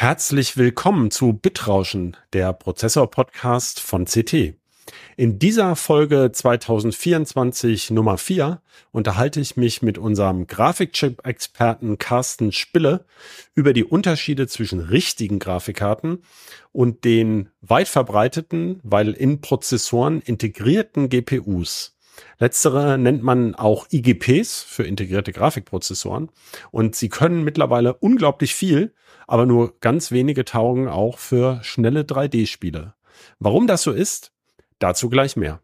Herzlich willkommen zu Bitrauschen, der Prozessor-Podcast von CT. In dieser Folge 2024 Nummer 4 unterhalte ich mich mit unserem Grafikchip-Experten Carsten Spille über die Unterschiede zwischen richtigen Grafikkarten und den weit verbreiteten, weil in Prozessoren integrierten GPUs. Letztere nennt man auch IGPs für integrierte Grafikprozessoren und sie können mittlerweile unglaublich viel, aber nur ganz wenige taugen auch für schnelle 3D-Spiele. Warum das so ist, dazu gleich mehr.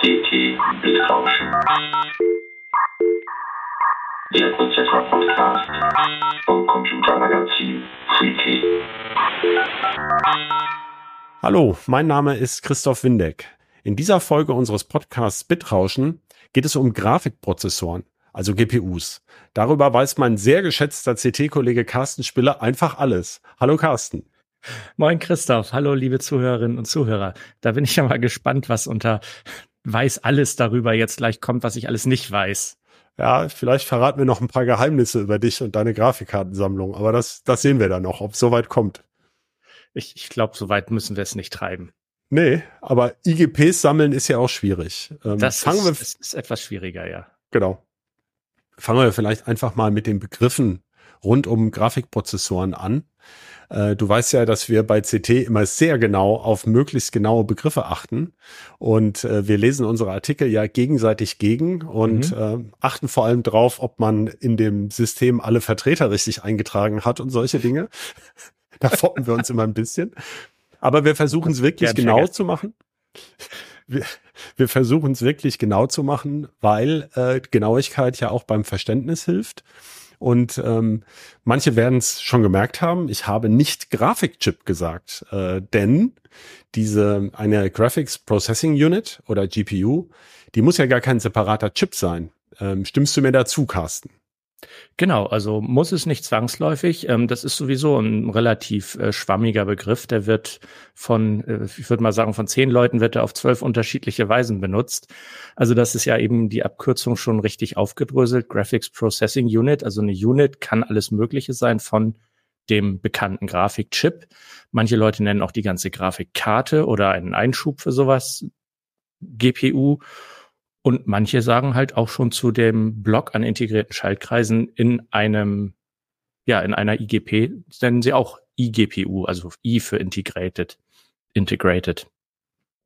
CT Bitrauschen. Der Prozessor-Podcast vom Computermagazin Freaky. Hallo, mein Name ist Christoph Windeck. In dieser Folge unseres Podcasts Bitrauschen geht es um Grafikprozessoren also GPUs. Darüber weiß mein sehr geschätzter CT-Kollege Carsten Spiller einfach alles. Hallo Carsten. Moin Christoph, hallo liebe Zuhörerinnen und Zuhörer. Da bin ich ja mal gespannt, was unter weiß alles darüber jetzt gleich kommt, was ich alles nicht weiß. Ja, vielleicht verraten wir noch ein paar Geheimnisse über dich und deine Grafikkartensammlung, aber das, das sehen wir dann noch, ob es soweit kommt. Ich, ich glaube, soweit müssen wir es nicht treiben. Nee, aber IGPs sammeln ist ja auch schwierig. Ähm, das fangen ist, wir, ist etwas schwieriger, ja. Genau fangen wir vielleicht einfach mal mit den Begriffen rund um Grafikprozessoren an. Äh, du weißt ja, dass wir bei CT immer sehr genau auf möglichst genaue Begriffe achten. Und äh, wir lesen unsere Artikel ja gegenseitig gegen und mhm. äh, achten vor allem drauf, ob man in dem System alle Vertreter richtig eingetragen hat und solche Dinge. da foppen wir uns immer ein bisschen. Aber wir versuchen es wirklich genau zu machen wir, wir versuchen es wirklich genau zu machen, weil äh, Genauigkeit ja auch beim Verständnis hilft. Und ähm, manche werden es schon gemerkt haben, ich habe nicht Grafikchip gesagt, äh, denn diese eine Graphics Processing Unit oder GPU, die muss ja gar kein separater Chip sein. Ähm, stimmst du mir dazu, Carsten? Genau, also muss es nicht zwangsläufig. Ähm, das ist sowieso ein relativ äh, schwammiger Begriff. Der wird von, äh, ich würde mal sagen, von zehn Leuten wird er auf zwölf unterschiedliche Weisen benutzt. Also das ist ja eben die Abkürzung schon richtig aufgedröselt. Graphics Processing Unit. Also eine Unit kann alles Mögliche sein von dem bekannten Grafikchip. Manche Leute nennen auch die ganze Grafikkarte oder einen Einschub für sowas GPU. Und manche sagen halt auch schon zu dem Block an integrierten Schaltkreisen in einem, ja, in einer IGP nennen sie auch IGPU, also I für Integrated. Integrated.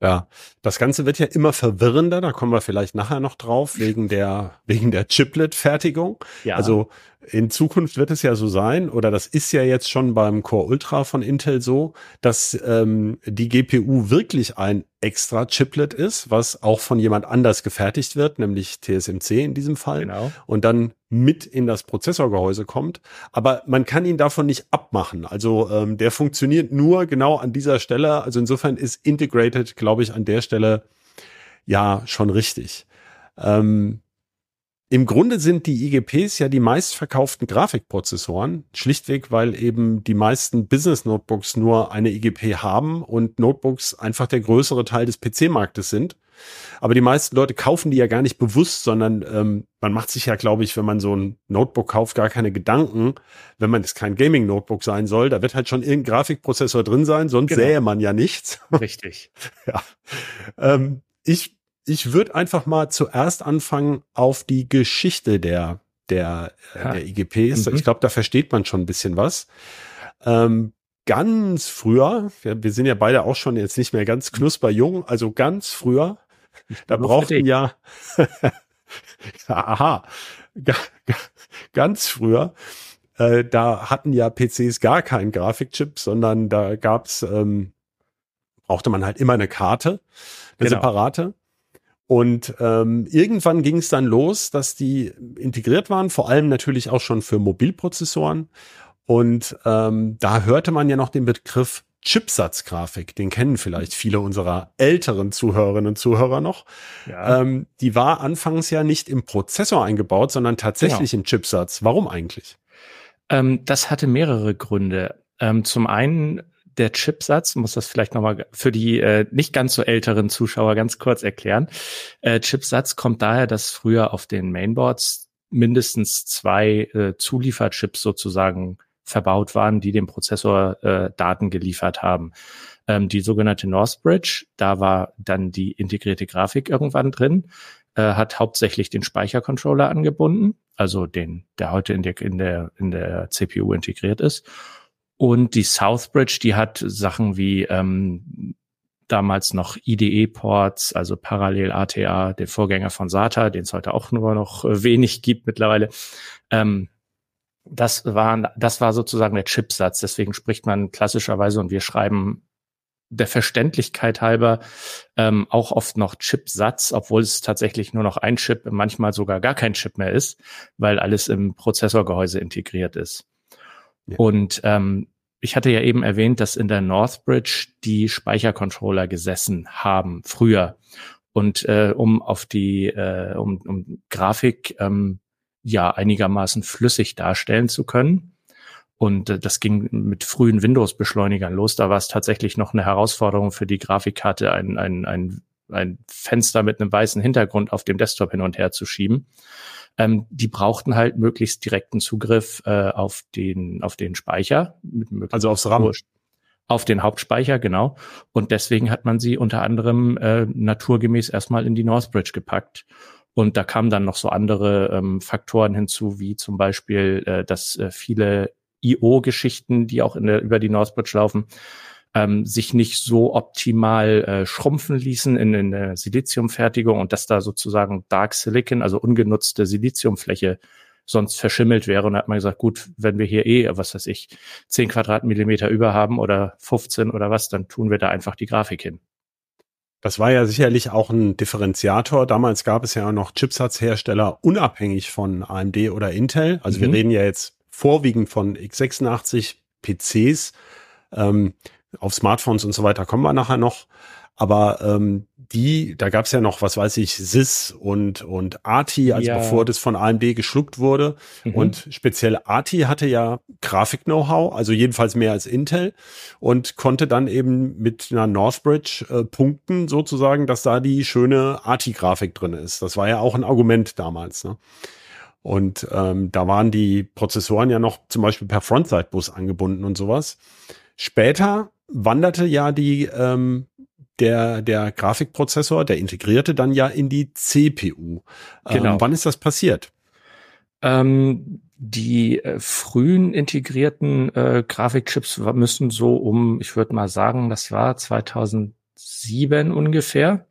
Ja, das Ganze wird ja immer verwirrender, da kommen wir vielleicht nachher noch drauf, wegen der, wegen der Chiplet-Fertigung. Ja. Also in Zukunft wird es ja so sein, oder das ist ja jetzt schon beim Core Ultra von Intel so, dass ähm, die GPU wirklich ein extra Chiplet ist, was auch von jemand anders gefertigt wird, nämlich TSMC in diesem Fall. Genau. Und dann mit in das Prozessorgehäuse kommt. Aber man kann ihn davon nicht abmachen. Also ähm, der funktioniert nur genau an dieser Stelle. Also insofern ist Integrated, glaube ich, an der Stelle ja schon richtig. Ähm, im Grunde sind die IGPs ja die meistverkauften Grafikprozessoren, schlichtweg, weil eben die meisten Business Notebooks nur eine IGP haben und Notebooks einfach der größere Teil des PC-Marktes sind. Aber die meisten Leute kaufen die ja gar nicht bewusst, sondern ähm, man macht sich ja, glaube ich, wenn man so ein Notebook kauft, gar keine Gedanken, wenn man es kein Gaming-Notebook sein soll. Da wird halt schon irgendein Grafikprozessor drin sein, sonst genau. sähe man ja nichts. Richtig. ja. Ähm, ich ich würde einfach mal zuerst anfangen auf die Geschichte der, der, ja. der IGPs. Mhm. Ich glaube, da versteht man schon ein bisschen was. Ähm, ganz früher, wir, wir, sind ja beide auch schon jetzt nicht mehr ganz knusperjung, also ganz früher, da brauchten ja, aha, ganz früher, äh, da hatten ja PCs gar keinen Grafikchip, sondern da gab's, ähm, brauchte man halt immer eine Karte, eine genau. separate. Und ähm, irgendwann ging es dann los, dass die integriert waren, vor allem natürlich auch schon für Mobilprozessoren. Und ähm, da hörte man ja noch den Begriff Chipsatzgrafik, den kennen vielleicht viele unserer älteren Zuhörerinnen und Zuhörer noch. Ja. Ähm, die war anfangs ja nicht im Prozessor eingebaut, sondern tatsächlich genau. im Chipsatz. Warum eigentlich? Ähm, das hatte mehrere Gründe. Ähm, zum einen der Chipsatz, muss das vielleicht nochmal für die äh, nicht ganz so älteren Zuschauer ganz kurz erklären. Äh, Chipsatz kommt daher, dass früher auf den Mainboards mindestens zwei äh, Zulieferchips sozusagen verbaut waren, die dem Prozessor äh, Daten geliefert haben. Ähm, die sogenannte Northbridge, da war dann die integrierte Grafik irgendwann drin, äh, hat hauptsächlich den Speichercontroller angebunden, also den, der heute in der, in der, in der CPU integriert ist. Und die Southbridge, die hat Sachen wie ähm, damals noch IDE-Ports, also Parallel ATA, den Vorgänger von SATA, den es heute auch nur noch äh, wenig gibt mittlerweile. Ähm, das war, das war sozusagen der Chipsatz. Deswegen spricht man klassischerweise und wir schreiben der Verständlichkeit halber ähm, auch oft noch Chipsatz, obwohl es tatsächlich nur noch ein Chip, manchmal sogar gar kein Chip mehr ist, weil alles im Prozessorgehäuse integriert ist. Ja. Und ähm, ich hatte ja eben erwähnt, dass in der Northbridge die Speichercontroller gesessen haben früher. Und äh, um auf die äh, um, um Grafik ähm, ja einigermaßen flüssig darstellen zu können. Und äh, das ging mit frühen Windows-Beschleunigern los. Da war es tatsächlich noch eine Herausforderung für die Grafikkarte, ein, ein, ein, ein Fenster mit einem weißen Hintergrund auf dem Desktop hin und her zu schieben. Ähm, die brauchten halt möglichst direkten Zugriff äh, auf den auf den Speicher. also aufs RAM. Auf den Hauptspeicher, genau. Und deswegen hat man sie unter anderem äh, naturgemäß erstmal in die Northbridge gepackt. Und da kamen dann noch so andere ähm, Faktoren hinzu, wie zum Beispiel, äh, dass äh, viele IO-Geschichten, die auch in der, über die Northbridge laufen, ähm, sich nicht so optimal äh, schrumpfen ließen in, in der Siliziumfertigung und dass da sozusagen Dark Silicon, also ungenutzte Siliziumfläche, sonst verschimmelt wäre. Und da hat man gesagt, gut, wenn wir hier eh, was weiß ich, 10 Quadratmillimeter über haben oder 15 oder was, dann tun wir da einfach die Grafik hin. Das war ja sicherlich auch ein Differenziator. Damals gab es ja auch noch Chipsatzhersteller unabhängig von AMD oder Intel. Also mhm. wir reden ja jetzt vorwiegend von x86 PCs. Ähm, auf Smartphones und so weiter kommen wir nachher noch. Aber ähm, die, da gab es ja noch, was weiß ich, SIS und, und ATI, also ja. bevor das von AMD geschluckt wurde. Mhm. Und speziell ATI hatte ja Grafik-Know-how, also jedenfalls mehr als Intel und konnte dann eben mit einer Northbridge äh, punkten, sozusagen, dass da die schöne ATI-Grafik drin ist. Das war ja auch ein Argument damals. Ne? Und ähm, da waren die Prozessoren ja noch zum Beispiel per Frontside-Bus angebunden und sowas. Später wanderte ja die ähm, der, der Grafikprozessor, der integrierte dann ja in die CPU. Ähm, genau. Ähm, wann ist das passiert? Ähm, die äh, frühen integrierten äh, Grafikchips müssen so um, ich würde mal sagen, das war 2007 ungefähr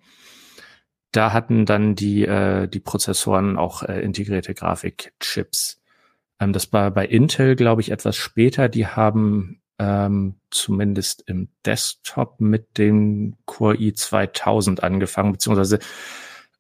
da hatten dann die, äh, die Prozessoren auch äh, integrierte Grafikchips. Ähm, das war bei Intel, glaube ich, etwas später. Die haben ähm, zumindest im Desktop mit dem Core i2000 angefangen, beziehungsweise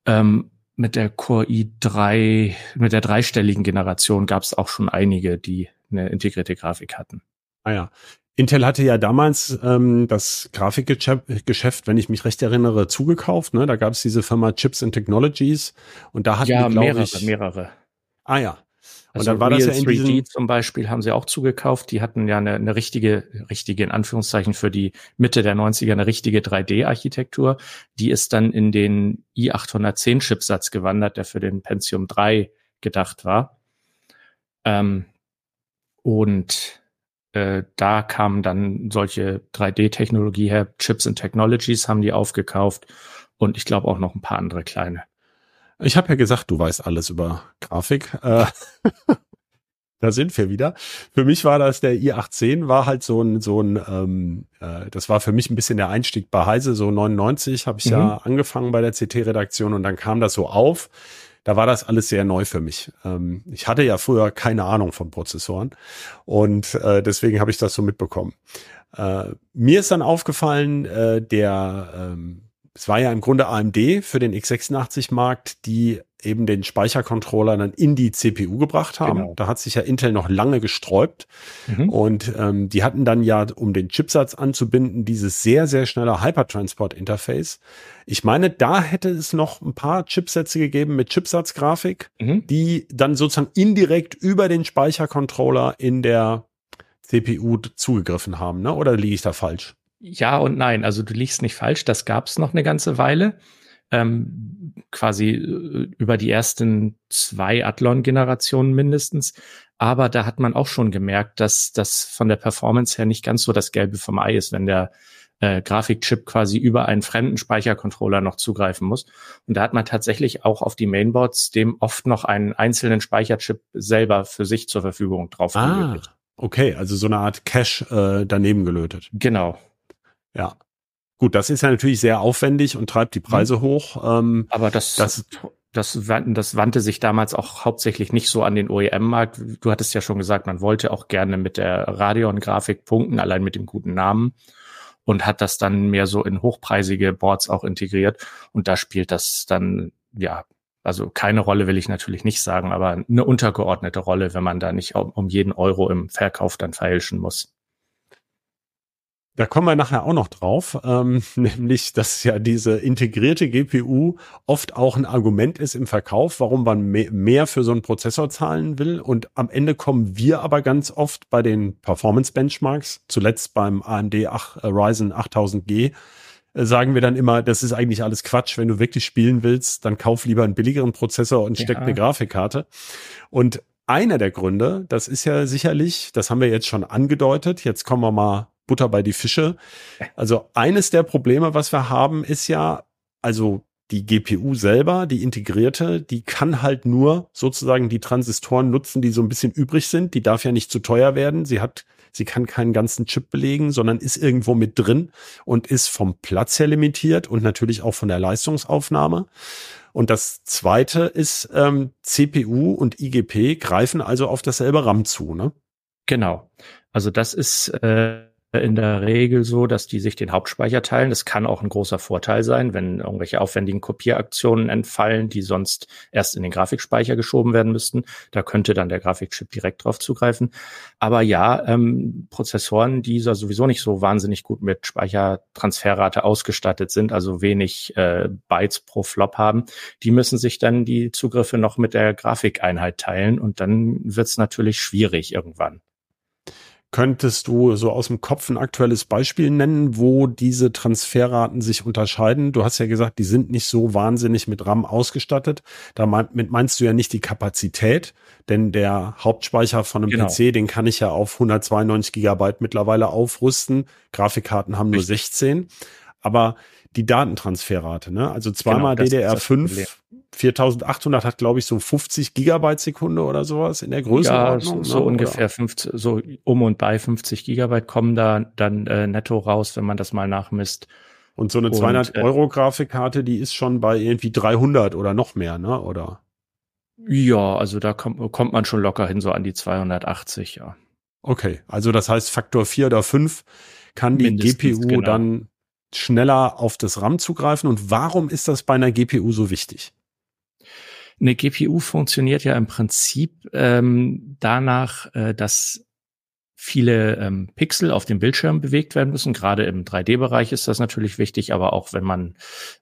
ähm, mit der Core i3, mit der dreistelligen Generation gab es auch schon einige, die eine integrierte Grafik hatten. Ah ja. Intel hatte ja damals ähm, das Grafikgeschäft, wenn ich mich recht erinnere, zugekauft. Ne? Da gab es diese Firma Chips and Technologies und da hatten ja, die, mehrere, ich, mehrere. Ah ja. Und also dann war Real das ja in 3D zum Beispiel haben sie auch zugekauft. Die hatten ja eine, eine richtige, richtige in Anführungszeichen für die Mitte der 90er eine richtige 3D-Architektur. Die ist dann in den i810 Chipsatz gewandert, der für den Pentium 3 gedacht war. Ähm, und äh, da kamen dann solche 3D-Technologie her, Chips and Technologies haben die aufgekauft und ich glaube auch noch ein paar andere kleine. Ich habe ja gesagt, du weißt alles über Grafik. Äh, da sind wir wieder. Für mich war das der i18, war halt so ein, so ein, ähm, äh, das war für mich ein bisschen der Einstieg bei Heise, so 99 habe ich mhm. ja angefangen bei der CT-Redaktion und dann kam das so auf da war das alles sehr neu für mich. Ähm, ich hatte ja früher keine Ahnung von Prozessoren und äh, deswegen habe ich das so mitbekommen. Äh, mir ist dann aufgefallen, äh, der ähm, es war ja im Grunde AMD für den x86-Markt, die eben den Speichercontroller dann in die CPU gebracht haben. Genau. Da hat sich ja Intel noch lange gesträubt. Mhm. Und ähm, die hatten dann ja, um den Chipsatz anzubinden, dieses sehr, sehr schnelle Hypertransport-Interface. Ich meine, da hätte es noch ein paar Chipsätze gegeben mit Chipsatzgrafik, mhm. die dann sozusagen indirekt über den Speichercontroller in der CPU zugegriffen haben, ne? Oder liege ich da falsch? Ja und nein. Also du liegst nicht falsch. Das gab es noch eine ganze Weile. ähm, quasi äh, über die ersten zwei Athlon-Generationen mindestens. Aber da hat man auch schon gemerkt, dass das von der Performance her nicht ganz so das Gelbe vom Ei ist, wenn der äh, Grafikchip quasi über einen fremden Speichercontroller noch zugreifen muss. Und da hat man tatsächlich auch auf die Mainboards dem oft noch einen einzelnen Speicherchip selber für sich zur Verfügung drauf ah, Okay, also so eine Art Cache äh, daneben gelötet. Genau. Ja. Gut, das ist ja natürlich sehr aufwendig und treibt die Preise mhm. hoch. Ähm, Aber das, das das, das wandte sich damals auch hauptsächlich nicht so an den OEM-Markt. Du hattest ja schon gesagt, man wollte auch gerne mit der Radeon-Grafik punkten, allein mit dem guten Namen und hat das dann mehr so in hochpreisige Boards auch integriert. Und da spielt das dann, ja, also keine Rolle will ich natürlich nicht sagen, aber eine untergeordnete Rolle, wenn man da nicht um jeden Euro im Verkauf dann feilschen muss. Da kommen wir nachher auch noch drauf, ähm, nämlich, dass ja diese integrierte GPU oft auch ein Argument ist im Verkauf, warum man mehr für so einen Prozessor zahlen will. Und am Ende kommen wir aber ganz oft bei den Performance Benchmarks, zuletzt beim AMD 8, äh, Ryzen 8000G, äh, sagen wir dann immer, das ist eigentlich alles Quatsch. Wenn du wirklich spielen willst, dann kauf lieber einen billigeren Prozessor und steck ja. eine Grafikkarte. Und einer der Gründe, das ist ja sicherlich, das haben wir jetzt schon angedeutet, jetzt kommen wir mal Butter bei die Fische. Also eines der Probleme, was wir haben, ist ja, also die GPU selber, die integrierte, die kann halt nur sozusagen die Transistoren nutzen, die so ein bisschen übrig sind. Die darf ja nicht zu teuer werden. Sie hat, sie kann keinen ganzen Chip belegen, sondern ist irgendwo mit drin und ist vom Platz her limitiert und natürlich auch von der Leistungsaufnahme. Und das zweite ist, ähm, CPU und IGP greifen also auf dasselbe RAM zu, ne? Genau. Also das ist äh, in der Regel so, dass die sich den Hauptspeicher teilen. Das kann auch ein großer Vorteil sein, wenn irgendwelche aufwendigen Kopieraktionen entfallen, die sonst erst in den Grafikspeicher geschoben werden müssten. Da könnte dann der Grafikchip direkt drauf zugreifen. Aber ja, ähm, Prozessoren, die sowieso nicht so wahnsinnig gut mit Speichertransferrate ausgestattet sind, also wenig äh, Bytes pro Flop haben, die müssen sich dann die Zugriffe noch mit der Grafikeinheit teilen und dann wird es natürlich schwierig irgendwann. Könntest du so aus dem Kopf ein aktuelles Beispiel nennen, wo diese Transferraten sich unterscheiden? Du hast ja gesagt, die sind nicht so wahnsinnig mit RAM ausgestattet. Damit meinst du ja nicht die Kapazität, denn der Hauptspeicher von einem genau. PC, den kann ich ja auf 192 Gigabyte mittlerweile aufrüsten. Grafikkarten haben nur 16. Aber die Datentransferrate, ne? Also zweimal genau, DDR5 4800 hat, glaube ich, so 50 Gigabyte Sekunde oder sowas in der Größenordnung. Ja, so, so ne? ungefähr 50, so um und bei 50 Gigabyte kommen da dann äh, netto raus, wenn man das mal nachmisst. Und so eine 200 äh, Euro Grafikkarte, die ist schon bei irgendwie 300 oder noch mehr, ne? Oder? Ja, also da kommt, kommt man schon locker hin, so an die 280, ja. Okay, also das heißt Faktor 4 oder 5 kann die Mindestens, GPU genau. dann schneller auf das RAM zugreifen. Und warum ist das bei einer GPU so wichtig? Eine GPU funktioniert ja im Prinzip ähm, danach, äh, dass viele ähm, Pixel auf dem Bildschirm bewegt werden müssen. Gerade im 3D-Bereich ist das natürlich wichtig, aber auch wenn man,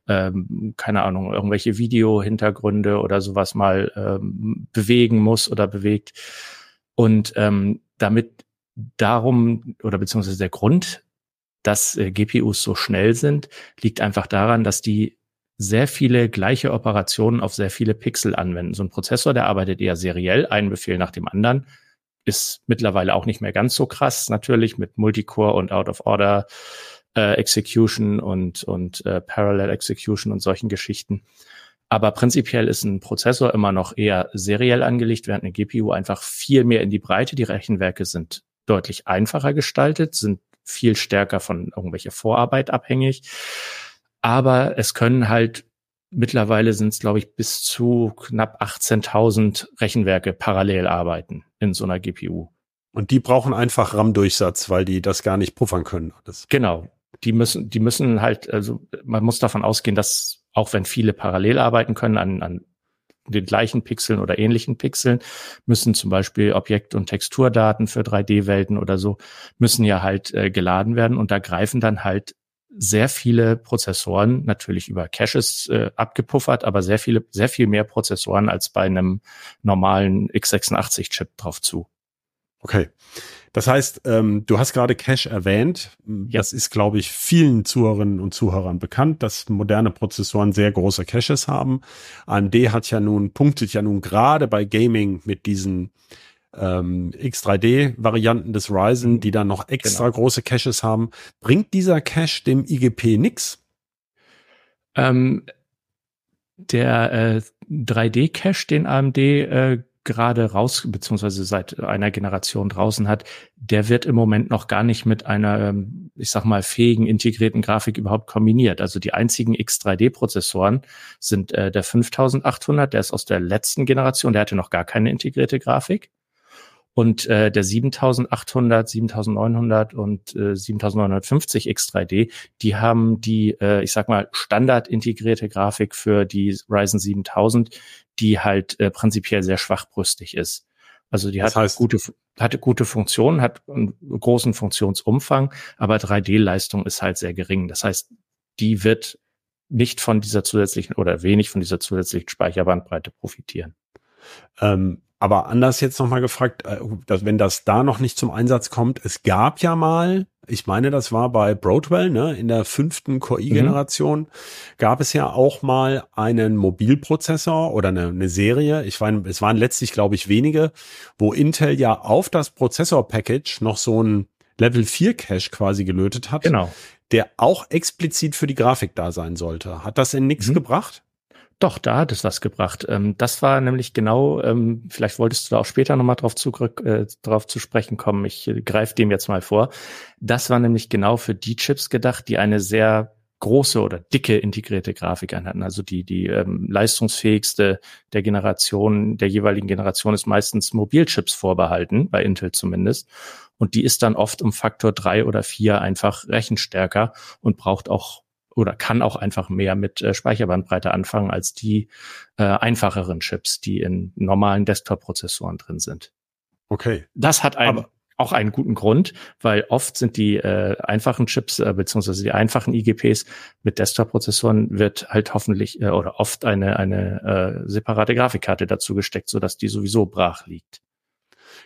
ähm, keine Ahnung, irgendwelche Video-Hintergründe oder sowas mal ähm, bewegen muss oder bewegt. Und ähm, damit darum oder beziehungsweise der Grund, dass äh, GPUs so schnell sind, liegt einfach daran, dass die sehr viele gleiche Operationen auf sehr viele Pixel anwenden. So ein Prozessor, der arbeitet eher seriell, einen Befehl nach dem anderen, ist mittlerweile auch nicht mehr ganz so krass, natürlich mit Multicore und Out of Order äh, Execution und, und äh, Parallel Execution und solchen Geschichten. Aber prinzipiell ist ein Prozessor immer noch eher seriell angelegt, während eine GPU einfach viel mehr in die Breite. Die Rechenwerke sind deutlich einfacher gestaltet, sind viel stärker von irgendwelcher Vorarbeit abhängig. Aber es können halt mittlerweile sind es, glaube ich, bis zu knapp 18.000 Rechenwerke parallel arbeiten in so einer GPU. Und die brauchen einfach RAM-Durchsatz, weil die das gar nicht puffern können. Das genau. Die müssen, die müssen halt, also man muss davon ausgehen, dass auch wenn viele parallel arbeiten können an, an den gleichen Pixeln oder ähnlichen Pixeln, müssen zum Beispiel Objekt- und Texturdaten für 3D-Welten oder so, müssen ja halt äh, geladen werden und da greifen dann halt sehr viele Prozessoren, natürlich über Caches äh, abgepuffert, aber sehr viele, sehr viel mehr Prozessoren als bei einem normalen x86-Chip drauf zu. Okay. Das heißt, ähm, du hast gerade Cache erwähnt. Ja. Das ist, glaube ich, vielen Zuhörerinnen und Zuhörern bekannt, dass moderne Prozessoren sehr große Caches haben. AMD hat ja nun, punktet ja nun gerade bei Gaming mit diesen ähm, X3D-Varianten des Ryzen, mhm. die dann noch extra genau. große Caches haben. Bringt dieser Cache dem IGP nix? Ähm, der äh, 3D-Cache, den AMD äh, gerade raus, beziehungsweise seit einer Generation draußen hat, der wird im Moment noch gar nicht mit einer, ähm, ich sag mal, fähigen integrierten Grafik überhaupt kombiniert. Also die einzigen X3D-Prozessoren sind äh, der 5800, der ist aus der letzten Generation, der hatte noch gar keine integrierte Grafik. Und äh, der 7800, 7900 und äh, 7950 X3D, die haben die, äh, ich sag mal, standard integrierte Grafik für die Ryzen 7000, die halt äh, prinzipiell sehr schwachbrüstig ist. Also die das hat heißt, gute, hatte gute Funktionen, hat einen großen Funktionsumfang, aber 3D-Leistung ist halt sehr gering. Das heißt, die wird nicht von dieser zusätzlichen oder wenig von dieser zusätzlichen Speicherbandbreite profitieren. Ähm, aber anders jetzt nochmal gefragt, äh, dass, wenn das da noch nicht zum Einsatz kommt, es gab ja mal, ich meine, das war bei Broadwell, ne, in der fünften KI-Generation, mhm. gab es ja auch mal einen Mobilprozessor oder eine, eine Serie, ich meine, es waren letztlich, glaube ich, wenige, wo Intel ja auf das Prozessor-Package noch so ein Level 4 Cache quasi gelötet hat. Genau. Der auch explizit für die Grafik da sein sollte. Hat das in nichts mhm. gebracht? Doch, da hat es was gebracht. Ähm, das war nämlich genau, ähm, vielleicht wolltest du da auch später nochmal drauf, zurück, äh, drauf zu sprechen kommen. Ich äh, greife dem jetzt mal vor. Das war nämlich genau für die Chips gedacht, die eine sehr große oder dicke integrierte Grafikeinheiten. Also die, die ähm, leistungsfähigste der Generation, der jeweiligen Generation ist meistens Mobilchips vorbehalten, bei Intel zumindest. Und die ist dann oft um Faktor drei oder vier einfach rechenstärker und braucht auch oder kann auch einfach mehr mit äh, Speicherbandbreite anfangen als die äh, einfacheren Chips, die in normalen Desktop-Prozessoren drin sind. Okay. Das hat ein, auch einen guten Grund, weil oft sind die äh, einfachen Chips äh, beziehungsweise die einfachen IGPs mit Desktop-Prozessoren wird halt hoffentlich äh, oder oft eine eine äh, separate Grafikkarte dazu gesteckt, so dass die sowieso brach liegt.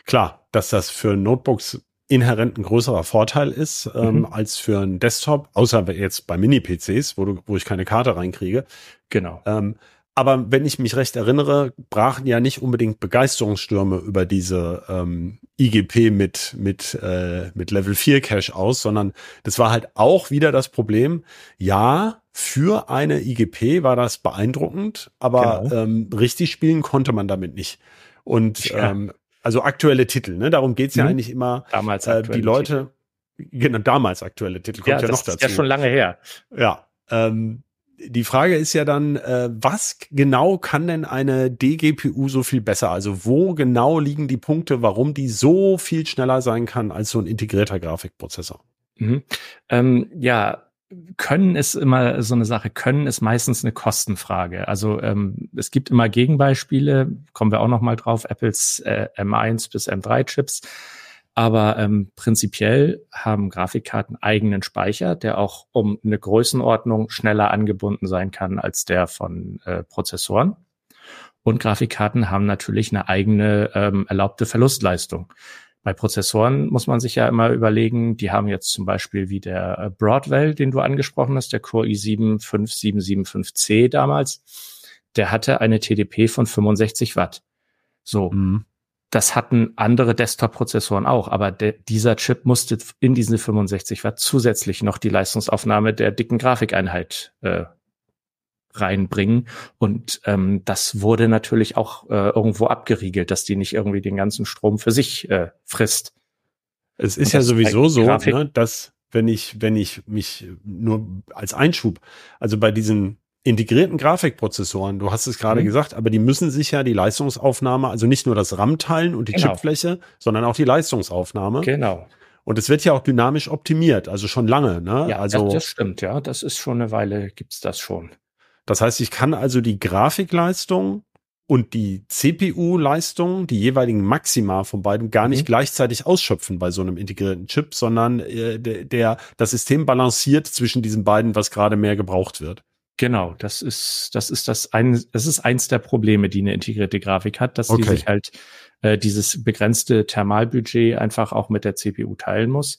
Klar, dass das für Notebooks inhärent ein größerer Vorteil ist ähm, mhm. als für einen Desktop, außer jetzt bei Mini-PCs, wo, du, wo ich keine Karte reinkriege. Genau. Ähm, aber wenn ich mich recht erinnere, brachen ja nicht unbedingt Begeisterungsstürme über diese ähm, IGP mit, mit, äh, mit Level 4 Cache aus, sondern das war halt auch wieder das Problem. Ja, für eine IGP war das beeindruckend, aber genau. ähm, richtig spielen konnte man damit nicht. Und ja. ähm, also aktuelle Titel, ne? Darum geht's ja mhm. eigentlich immer. Damals äh, die Leute, Titel. genau, damals aktuelle Titel, kommt ja, ja noch dazu. Ist ja schon lange her. Ja. Ähm, die Frage ist ja dann, äh, was genau kann denn eine DGPU so viel besser? Also wo genau liegen die Punkte, warum die so viel schneller sein kann als so ein integrierter Grafikprozessor? Mhm. Ähm, ja, können ist immer so eine Sache. Können ist meistens eine Kostenfrage. Also ähm, es gibt immer Gegenbeispiele, kommen wir auch noch mal drauf, Apples äh, M1 bis M3 Chips. Aber ähm, prinzipiell haben Grafikkarten eigenen Speicher, der auch um eine Größenordnung schneller angebunden sein kann als der von äh, Prozessoren. Und Grafikkarten haben natürlich eine eigene ähm, erlaubte Verlustleistung. Bei Prozessoren muss man sich ja immer überlegen, die haben jetzt zum Beispiel wie der äh, Broadwell, den du angesprochen hast, der Core i7 5775C damals, der hatte eine TDP von 65 Watt. So. Mhm. Das hatten andere Desktop-Prozessoren auch, aber de dieser Chip musste in diesen 65 Watt zusätzlich noch die Leistungsaufnahme der dicken Grafikeinheit äh, reinbringen. Und ähm, das wurde natürlich auch äh, irgendwo abgeriegelt, dass die nicht irgendwie den ganzen Strom für sich äh, frisst. Es ist ja sowieso so, ne, dass wenn ich, wenn ich mich nur als Einschub, also bei diesen integrierten Grafikprozessoren, du hast es gerade mhm. gesagt, aber die müssen sich ja die Leistungsaufnahme, also nicht nur das RAM teilen und die genau. Chipfläche, sondern auch die Leistungsaufnahme. Genau. Und es wird ja auch dynamisch optimiert, also schon lange, ne? Ja, also, das, das stimmt, ja. Das ist schon eine Weile, gibt's das schon. Das heißt, ich kann also die Grafikleistung und die CPU-Leistung, die jeweiligen Maxima von beiden, gar nicht mhm. gleichzeitig ausschöpfen bei so einem integrierten Chip, sondern äh, der, der, das System balanciert zwischen diesen beiden, was gerade mehr gebraucht wird. Genau, das ist das ist das ein das ist eins der Probleme, die eine integrierte Grafik hat, dass okay. die sich halt äh, dieses begrenzte Thermalbudget einfach auch mit der CPU teilen muss.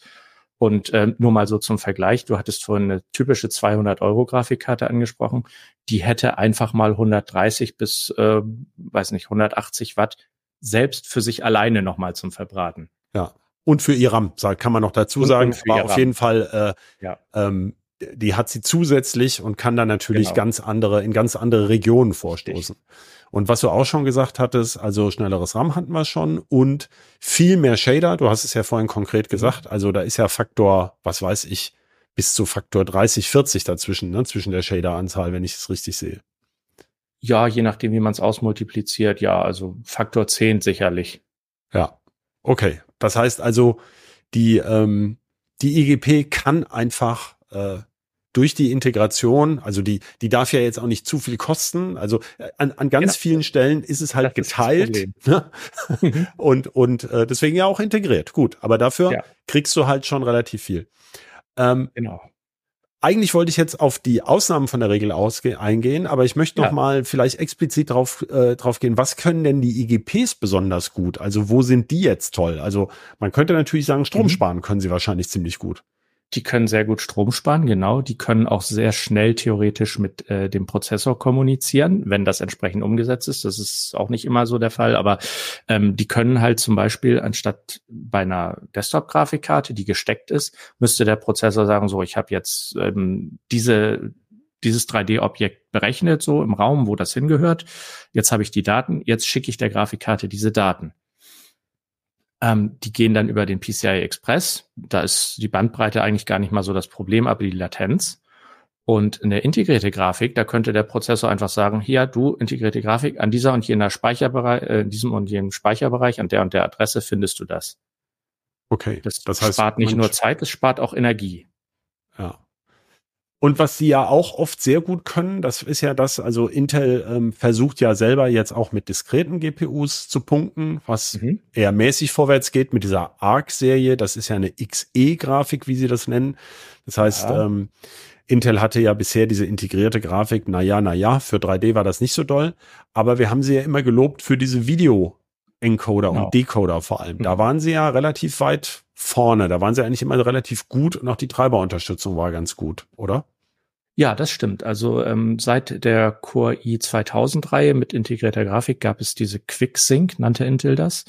Und äh, nur mal so zum Vergleich, du hattest vorhin eine typische 200 Euro Grafikkarte angesprochen, die hätte einfach mal 130 bis, äh, weiß nicht, 180 Watt selbst für sich alleine nochmal zum Verbraten. Ja. Und für IRAM, kann man noch dazu sagen, aber auf jeden Fall äh, ja. ähm, die hat sie zusätzlich und kann dann natürlich genau. ganz andere, in ganz andere Regionen vorstoßen. Und was du auch schon gesagt hattest, also schnelleres RAM hatten wir schon und viel mehr Shader. Du hast es ja vorhin konkret mhm. gesagt. Also da ist ja Faktor, was weiß ich, bis zu Faktor 30, 40 dazwischen, ne, zwischen der Shader-Anzahl, wenn ich es richtig sehe. Ja, je nachdem, wie man es ausmultipliziert, ja, also Faktor 10 sicherlich. Ja, okay. Das heißt also, die, ähm, die IGP kann einfach äh, durch die Integration, also die, die darf ja jetzt auch nicht zu viel kosten. Also äh, an, an ganz genau. vielen Stellen ist es halt das geteilt ne? Und, und äh, deswegen ja auch integriert. Gut, aber dafür ja. kriegst du halt schon relativ viel. Ähm, genau. Eigentlich wollte ich jetzt auf die Ausnahmen von der Regel ausge eingehen, aber ich möchte noch ja. mal vielleicht explizit drauf, äh, drauf gehen, was können denn die IGPs besonders gut? Also wo sind die jetzt toll? Also man könnte natürlich sagen, Strom mhm. sparen können sie wahrscheinlich ziemlich gut. Die können sehr gut Strom sparen, genau. Die können auch sehr schnell theoretisch mit äh, dem Prozessor kommunizieren, wenn das entsprechend umgesetzt ist. Das ist auch nicht immer so der Fall, aber ähm, die können halt zum Beispiel anstatt bei einer Desktop-Grafikkarte, die gesteckt ist, müsste der Prozessor sagen, so, ich habe jetzt ähm, diese dieses 3D-Objekt berechnet, so im Raum, wo das hingehört. Jetzt habe ich die Daten, jetzt schicke ich der Grafikkarte diese Daten. Ähm, die gehen dann über den PCI Express. Da ist die Bandbreite eigentlich gar nicht mal so das Problem, aber die Latenz. Und eine integrierte Grafik, da könnte der Prozessor einfach sagen, hier, du, integrierte Grafik, an dieser und jener Speicherbereich, äh, in diesem und jenem Speicherbereich, an der und der Adresse findest du das. Okay. Das, das heißt, spart nicht nur Zeit, es spart auch Energie. Ja. Und was sie ja auch oft sehr gut können, das ist ja das, also Intel ähm, versucht ja selber jetzt auch mit diskreten GPUs zu punkten, was mhm. eher mäßig vorwärts geht mit dieser ARC-Serie. Das ist ja eine XE-Grafik, wie sie das nennen. Das heißt, ja. ähm, Intel hatte ja bisher diese integrierte Grafik. Na ja, na ja, für 3D war das nicht so doll. Aber wir haben sie ja immer gelobt für diese Video Encoder genau. und Decoder vor allem. Da waren sie ja relativ weit vorne. Da waren sie eigentlich immer relativ gut und auch die Treiberunterstützung war ganz gut, oder? Ja, das stimmt. Also ähm, seit der Core i 2000-Reihe mit integrierter Grafik gab es diese QuickSync, nannte Intel das.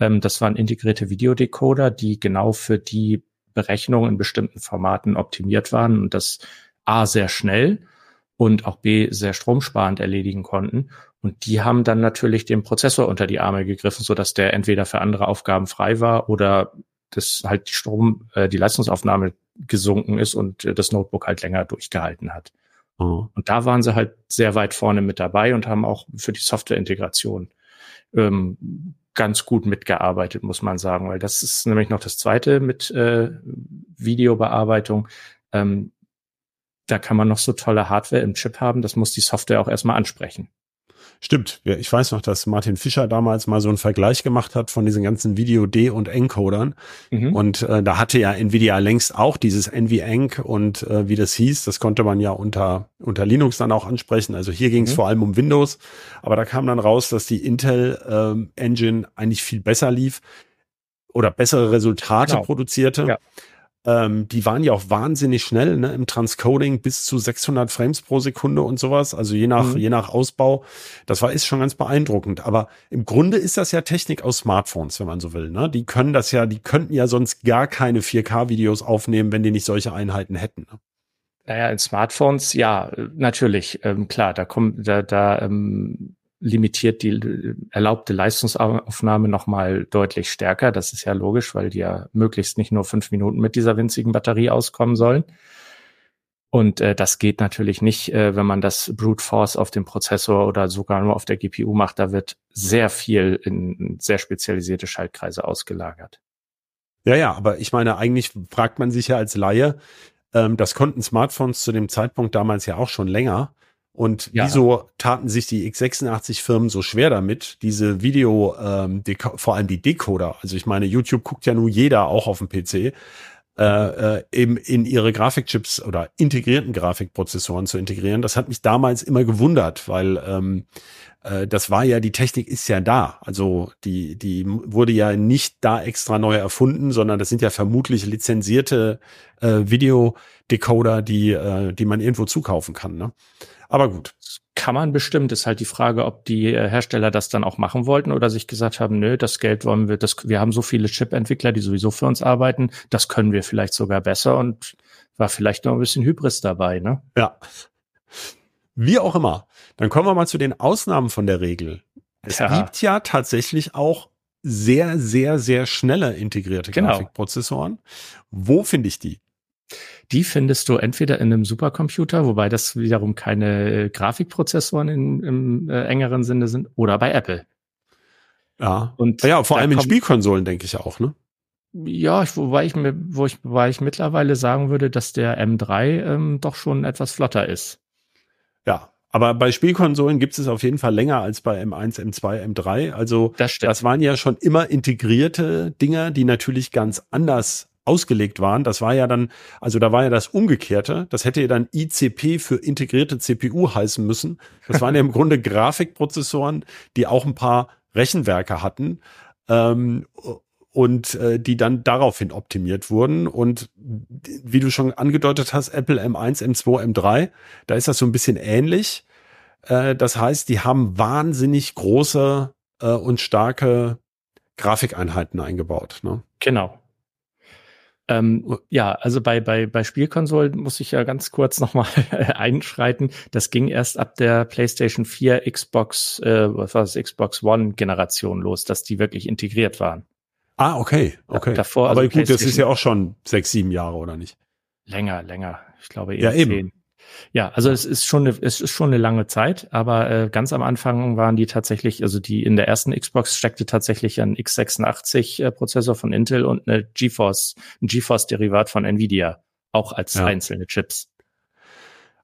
Ähm, das waren integrierte Videodecoder, die genau für die Berechnung in bestimmten Formaten optimiert waren und das A sehr schnell und auch B sehr stromsparend erledigen konnten. Und die haben dann natürlich dem Prozessor unter die Arme gegriffen, so dass der entweder für andere Aufgaben frei war oder das halt die Strom, äh, die Leistungsaufnahme gesunken ist und äh, das Notebook halt länger durchgehalten hat. Oh. Und da waren sie halt sehr weit vorne mit dabei und haben auch für die Softwareintegration ähm, ganz gut mitgearbeitet, muss man sagen, weil das ist nämlich noch das Zweite mit äh, Videobearbeitung. Ähm, da kann man noch so tolle Hardware im Chip haben, das muss die Software auch erstmal ansprechen. Stimmt. Ja, ich weiß noch, dass Martin Fischer damals mal so einen Vergleich gemacht hat von diesen ganzen Video-D und Encodern. Mhm. Und äh, da hatte ja Nvidia längst auch dieses NVENC und äh, wie das hieß, das konnte man ja unter, unter Linux dann auch ansprechen. Also hier ging es mhm. vor allem um Windows. Aber da kam dann raus, dass die Intel ähm, Engine eigentlich viel besser lief oder bessere Resultate genau. produzierte. Ja. Ähm, die waren ja auch wahnsinnig schnell ne, im Transcoding bis zu 600 Frames pro Sekunde und sowas. Also je nach, mhm. je nach Ausbau. Das war, ist schon ganz beeindruckend. Aber im Grunde ist das ja Technik aus Smartphones, wenn man so will. Ne? Die können das ja, die könnten ja sonst gar keine 4K-Videos aufnehmen, wenn die nicht solche Einheiten hätten. Ne? Naja, in Smartphones, ja, natürlich, ähm, klar, da kommt, da, da ähm, limitiert die erlaubte Leistungsaufnahme nochmal deutlich stärker. Das ist ja logisch, weil die ja möglichst nicht nur fünf Minuten mit dieser winzigen Batterie auskommen sollen. Und äh, das geht natürlich nicht, äh, wenn man das Brute Force auf dem Prozessor oder sogar nur auf der GPU macht. Da wird sehr viel in sehr spezialisierte Schaltkreise ausgelagert. Ja, ja, aber ich meine, eigentlich fragt man sich ja als Laie, ähm, das konnten Smartphones zu dem Zeitpunkt damals ja auch schon länger. Und ja. wieso taten sich die x86-Firmen so schwer damit, diese Video, ähm, vor allem die Decoder, also ich meine, YouTube guckt ja nun jeder auch auf dem PC, äh, äh, eben in ihre Grafikchips oder integrierten Grafikprozessoren zu integrieren. Das hat mich damals immer gewundert, weil ähm, äh, das war ja, die Technik ist ja da. Also die, die wurde ja nicht da extra neu erfunden, sondern das sind ja vermutlich lizenzierte äh, Videodecoder, die, äh, die man irgendwo zukaufen kann. Ne? Aber gut. Kann man bestimmt, ist halt die Frage, ob die äh, Hersteller das dann auch machen wollten oder sich gesagt haben, nö, das Geld wollen wir, das, wir haben so viele Chip-Entwickler, die sowieso für uns arbeiten, das können wir vielleicht sogar besser und war vielleicht noch ein bisschen Hybris dabei, ne? Ja. Wie auch immer. Dann kommen wir mal zu den Ausnahmen von der Regel. Es ja. gibt ja tatsächlich auch sehr, sehr, sehr schnelle integrierte genau. Grafikprozessoren. Wo finde ich die? Die findest du entweder in einem Supercomputer, wobei das wiederum keine Grafikprozessoren in, im äh, engeren Sinne sind, oder bei Apple. Ja. Und ja, vor allem in Spielkonsolen denke ich auch, ne? Ja, ich, wobei ich mir, wo ich, wobei ich mittlerweile sagen würde, dass der M3 ähm, doch schon etwas flotter ist. Ja, aber bei Spielkonsolen gibt es auf jeden Fall länger als bei M1, M2, M3. Also das, das waren ja schon immer integrierte Dinger, die natürlich ganz anders ausgelegt waren. Das war ja dann, also da war ja das Umgekehrte. Das hätte ja dann ICP für integrierte CPU heißen müssen. Das waren ja im Grunde Grafikprozessoren, die auch ein paar Rechenwerke hatten. Ähm, und äh, die dann daraufhin optimiert wurden. Und wie du schon angedeutet hast, Apple M1, M2, M3, da ist das so ein bisschen ähnlich. Äh, das heißt, die haben wahnsinnig große äh, und starke Grafikeinheiten eingebaut. Ne? Genau. Ähm, ja, also bei, bei, bei Spielkonsolen muss ich ja ganz kurz nochmal einschreiten. Das ging erst ab der PlayStation 4, Xbox, äh, was war das, Xbox One Generation los, dass die wirklich integriert waren. Ah, okay, okay. Davor, Aber also gut, das ist ja auch schon sechs, sieben Jahre, oder nicht? Länger, länger. Ich glaube eher ja, eben. zehn. Ja, also es ist schon eine, es ist schon eine lange Zeit, aber äh, ganz am Anfang waren die tatsächlich, also die in der ersten Xbox steckte tatsächlich ein x86 äh, Prozessor von Intel und eine GeForce, ein GeForce Derivat von Nvidia, auch als ja. einzelne Chips.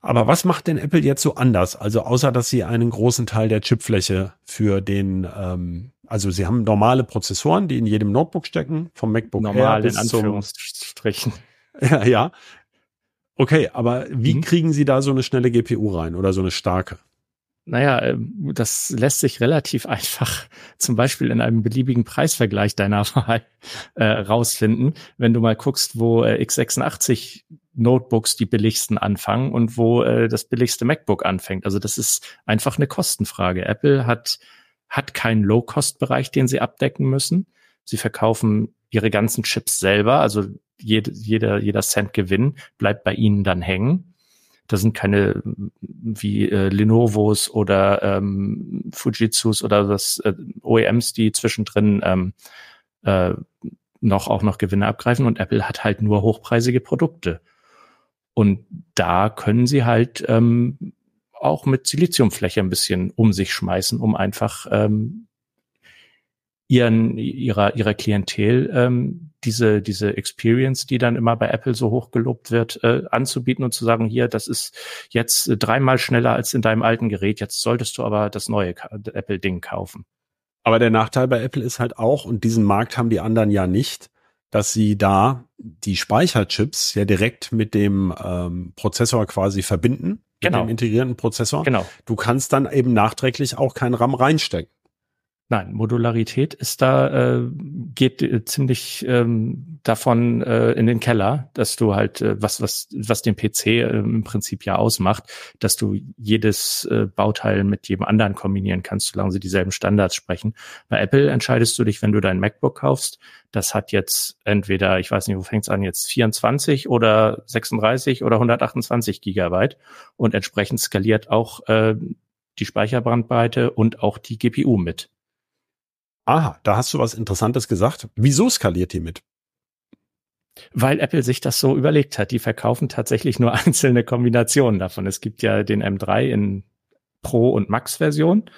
Aber was macht denn Apple jetzt so anders? Also außer dass sie einen großen Teil der Chipfläche für den, ähm, also sie haben normale Prozessoren, die in jedem Notebook stecken, vom MacBook Normal Air bis in Anführungsstrichen. Zum, ja, ja, Okay, aber wie mhm. kriegen Sie da so eine schnelle GPU rein oder so eine starke? Naja, ähm, das lässt sich relativ einfach zum Beispiel in einem beliebigen Preisvergleich deiner Wahl äh, rausfinden, wenn du mal guckst, wo äh, x86 Notebooks die billigsten anfangen und wo äh, das billigste MacBook anfängt. Also das ist einfach eine Kostenfrage. Apple hat, hat keinen Low-Cost-Bereich, den sie abdecken müssen. Sie verkaufen ihre ganzen Chips selber, also jede, jeder, jeder Cent Gewinn bleibt bei ihnen dann hängen. Das sind keine wie äh, Lenovos oder ähm, Fujitsus oder das äh, OEMs, die zwischendrin ähm, äh, noch auch noch Gewinne abgreifen und Apple hat halt nur hochpreisige Produkte. Und da können sie halt ähm, auch mit Siliziumfläche ein bisschen um sich schmeißen, um einfach ähm, ihren, ihrer, ihrer Klientel ähm, diese, diese Experience, die dann immer bei Apple so hoch gelobt wird, äh, anzubieten und zu sagen, hier, das ist jetzt dreimal schneller als in deinem alten Gerät, jetzt solltest du aber das neue Apple-Ding kaufen. Aber der Nachteil bei Apple ist halt auch, und diesen Markt haben die anderen ja nicht, dass sie da die Speicherchips ja direkt mit dem ähm, Prozessor quasi verbinden, genau. mit dem integrierten Prozessor. Genau. Du kannst dann eben nachträglich auch kein RAM reinstecken. Nein, Modularität ist da, äh, geht äh, ziemlich ähm, davon äh, in den Keller, dass du halt, äh, was, was, was den PC äh, im Prinzip ja ausmacht, dass du jedes äh, Bauteil mit jedem anderen kombinieren kannst, solange sie dieselben Standards sprechen. Bei Apple entscheidest du dich, wenn du dein MacBook kaufst, das hat jetzt entweder, ich weiß nicht, wo fängt's an, jetzt 24 oder 36 oder 128 Gigabyte und entsprechend skaliert auch äh, die Speicherbrandbreite und auch die GPU mit. Aha, da hast du was Interessantes gesagt. Wieso skaliert die mit? Weil Apple sich das so überlegt hat. Die verkaufen tatsächlich nur einzelne Kombinationen davon. Es gibt ja den M3 in Pro- und Max-Version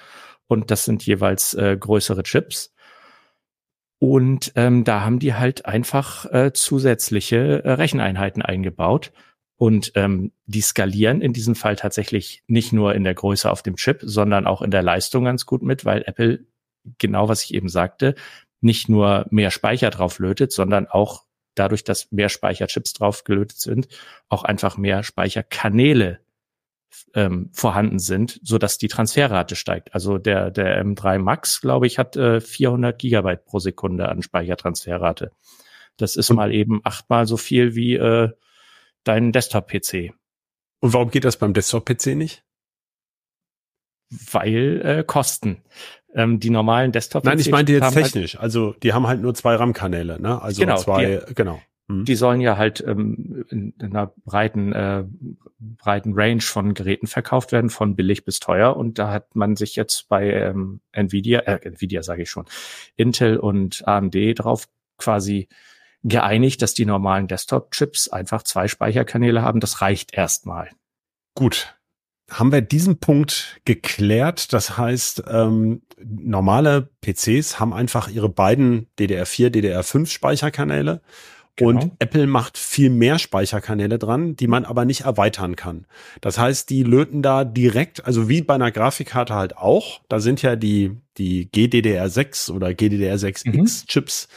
und das sind jeweils äh, größere Chips. Und ähm, da haben die halt einfach äh, zusätzliche äh, Recheneinheiten eingebaut. Und ähm, die skalieren in diesem Fall tatsächlich nicht nur in der Größe auf dem Chip, sondern auch in der Leistung ganz gut mit, weil Apple genau was ich eben sagte, nicht nur mehr Speicher drauf lötet, sondern auch dadurch, dass mehr Speicherchips drauf gelötet sind, auch einfach mehr Speicherkanäle ähm, vorhanden sind, so dass die Transferrate steigt. Also der der M3 Max, glaube ich, hat äh, 400 Gigabyte pro Sekunde an Speichertransferrate. Das ist mal eben achtmal so viel wie äh, dein Desktop-PC. Und warum geht das beim Desktop-PC nicht? Weil äh, Kosten. Ähm, die normalen Desktop. Nein, ich meinte jetzt halt technisch. Halt, also die haben halt nur zwei RAM-Kanäle, ne? Also genau, zwei, die, genau. Hm. Die sollen ja halt ähm, in, in einer breiten, äh, breiten Range von Geräten verkauft werden, von billig bis teuer. Und da hat man sich jetzt bei ähm, Nvidia, äh, Nvidia sage ich schon, Intel und AMD drauf quasi geeinigt, dass die normalen Desktop-Chips einfach zwei Speicherkanäle haben. Das reicht erstmal. Gut. Haben wir diesen Punkt geklärt? Das heißt, ähm, normale PCs haben einfach ihre beiden DDR4, DDR5 Speicherkanäle Genau. Und Apple macht viel mehr Speicherkanäle dran, die man aber nicht erweitern kann. Das heißt, die löten da direkt, also wie bei einer Grafikkarte halt auch, da sind ja die, die GDDR6 oder GDDR6X mhm. Chips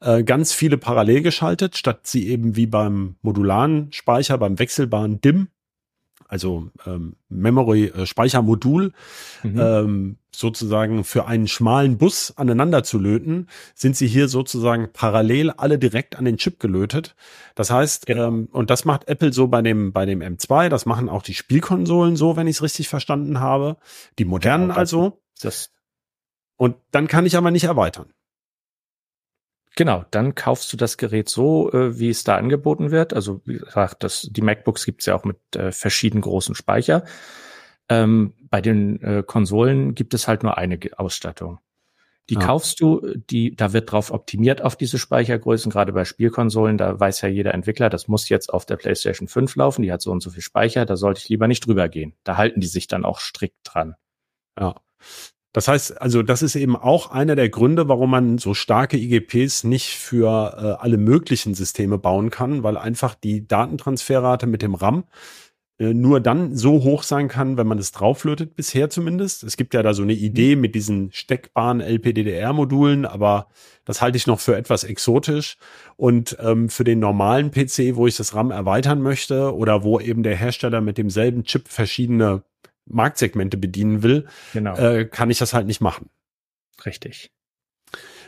äh, ganz viele parallel geschaltet, statt sie eben wie beim modularen Speicher, beim wechselbaren DIM also ähm, Memory-Speichermodul, äh, mhm. ähm, sozusagen für einen schmalen Bus aneinander zu löten, sind sie hier sozusagen parallel alle direkt an den Chip gelötet. Das heißt, genau. ähm, und das macht Apple so bei dem, bei dem M2, das machen auch die Spielkonsolen so, wenn ich es richtig verstanden habe. Die modernen genau, also. Das und dann kann ich aber nicht erweitern. Genau, dann kaufst du das Gerät so, äh, wie es da angeboten wird. Also wie gesagt, das, die MacBooks gibt's ja auch mit äh, verschiedenen großen Speicher. Ähm, bei den äh, Konsolen gibt es halt nur eine Ausstattung. Die ja. kaufst du, die, da wird drauf optimiert auf diese Speichergrößen, gerade bei Spielkonsolen, da weiß ja jeder Entwickler, das muss jetzt auf der PlayStation 5 laufen, die hat so und so viel Speicher, da sollte ich lieber nicht drüber gehen. Da halten die sich dann auch strikt dran. Ja. Das heißt, also das ist eben auch einer der Gründe, warum man so starke IGPs nicht für äh, alle möglichen Systeme bauen kann, weil einfach die Datentransferrate mit dem RAM äh, nur dann so hoch sein kann, wenn man es drauflötet, bisher zumindest. Es gibt ja da so eine Idee mhm. mit diesen steckbaren LPDDR-Modulen, aber das halte ich noch für etwas exotisch. Und ähm, für den normalen PC, wo ich das RAM erweitern möchte oder wo eben der Hersteller mit demselben Chip verschiedene Marktsegmente bedienen will, genau. äh, kann ich das halt nicht machen. Richtig.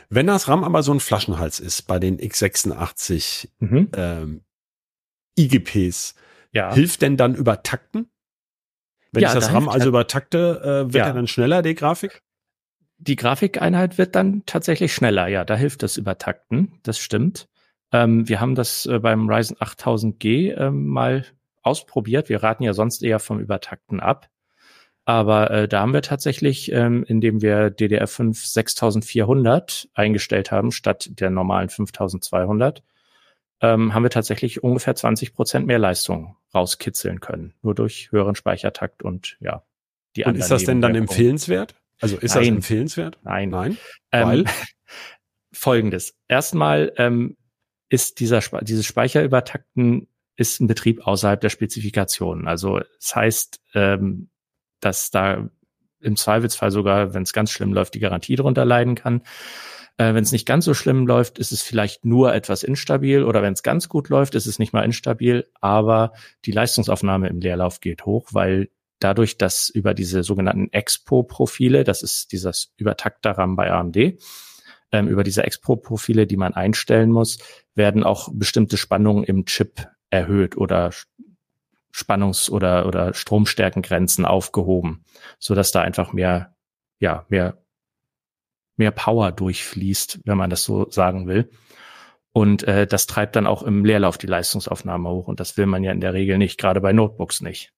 Wenn das RAM aber so ein Flaschenhals ist bei den x86 mhm. ähm, IGPs, ja. hilft denn dann übertakten? Wenn ja, ich das da RAM also übertakte, äh, wird ja. er dann schneller, die Grafik? Die Grafikeinheit wird dann tatsächlich schneller, ja, da hilft das Übertakten, das stimmt. Ähm, wir haben das äh, beim Ryzen 8000G ähm, mal ausprobiert. Wir raten ja sonst eher vom Übertakten ab. Aber äh, da haben wir tatsächlich, ähm, indem wir DDR5 6400 eingestellt haben, statt der normalen 5200, ähm, haben wir tatsächlich ungefähr 20 Prozent mehr Leistung rauskitzeln können. Nur durch höheren Speichertakt und ja. Die und ist das denn dann empfehlenswert? Also ist Nein. das empfehlenswert? Nein. Nein. Ähm, Weil? Folgendes. Erstmal ähm, ist dieser dieses Speicherübertakten ist ein Betrieb außerhalb der Spezifikationen. Also das heißt, ähm, dass da im Zweifelsfall sogar, wenn es ganz schlimm läuft, die Garantie darunter leiden kann. Äh, wenn es nicht ganz so schlimm läuft, ist es vielleicht nur etwas instabil oder wenn es ganz gut läuft, ist es nicht mal instabil, aber die Leistungsaufnahme im Leerlauf geht hoch, weil dadurch, dass über diese sogenannten Expo-Profile, das ist dieses Übertakter-RAM bei AMD, ähm, über diese Expo-Profile, die man einstellen muss, werden auch bestimmte Spannungen im Chip erhöht oder Spannungs- oder, oder Stromstärkengrenzen aufgehoben, so dass da einfach mehr, ja, mehr, mehr Power durchfließt, wenn man das so sagen will. Und äh, das treibt dann auch im Leerlauf die Leistungsaufnahme hoch. Und das will man ja in der Regel nicht, gerade bei Notebooks nicht.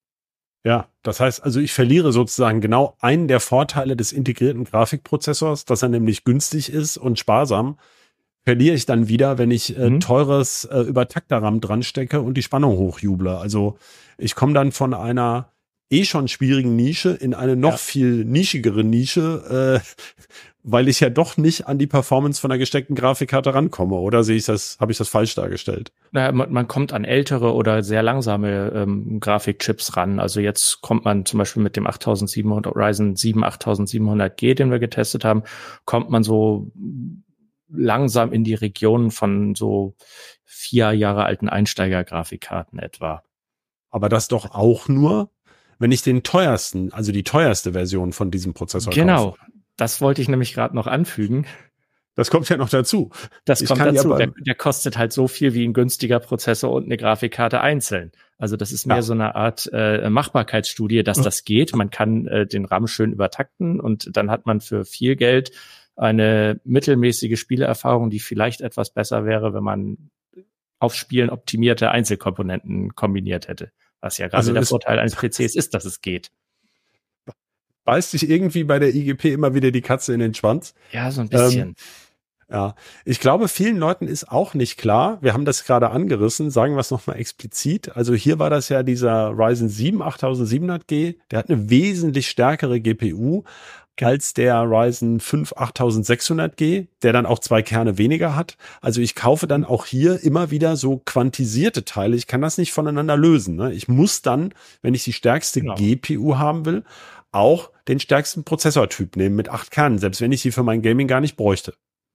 Ja, das heißt also, ich verliere sozusagen genau einen der Vorteile des integrierten Grafikprozessors, dass er nämlich günstig ist und sparsam verliere ich dann wieder, wenn ich äh, mhm. teures äh, Übertakterram dran stecke und die Spannung hochjuble. Also ich komme dann von einer eh schon schwierigen Nische in eine noch ja. viel nischigere Nische, äh, weil ich ja doch nicht an die Performance von einer gesteckten Grafikkarte rankomme. Oder sehe ich das, habe ich das falsch dargestellt? Naja, man, man kommt an ältere oder sehr langsame ähm, Grafikchips ran. Also jetzt kommt man zum Beispiel mit dem 8700 Ryzen 7 8700G, den wir getestet haben, kommt man so langsam in die Regionen von so vier Jahre alten Einsteiger-Grafikkarten etwa. Aber das doch auch nur, wenn ich den teuersten, also die teuerste Version von diesem Prozessor genau. kaufe. Das wollte ich nämlich gerade noch anfügen. Das kommt ja noch dazu. Das ich kommt dazu. Ja der, der, kostet halt so viel wie ein günstiger Prozessor und eine Grafikkarte einzeln. Also das ist mehr ja. so eine Art äh, Machbarkeitsstudie, dass das geht. Man kann äh, den RAM schön übertakten und dann hat man für viel Geld eine mittelmäßige Spieleerfahrung, die vielleicht etwas besser wäre, wenn man auf Spielen optimierte Einzelkomponenten kombiniert hätte. Was ja gerade also der Vorteil eines PCs ist, dass es geht. Beißt sich irgendwie bei der IGP immer wieder die Katze in den Schwanz? Ja, so ein bisschen. Ähm, ja, ich glaube, vielen Leuten ist auch nicht klar, wir haben das gerade angerissen, sagen wir es nochmal explizit. Also hier war das ja dieser Ryzen 7 8700G, der hat eine wesentlich stärkere GPU als der Ryzen 5 8600G, der dann auch zwei Kerne weniger hat. Also ich kaufe dann auch hier immer wieder so quantisierte Teile. Ich kann das nicht voneinander lösen. Ne? Ich muss dann, wenn ich die stärkste genau. GPU haben will, auch den stärksten Prozessortyp nehmen mit acht Kernen, selbst wenn ich sie für mein Gaming gar nicht bräuchte.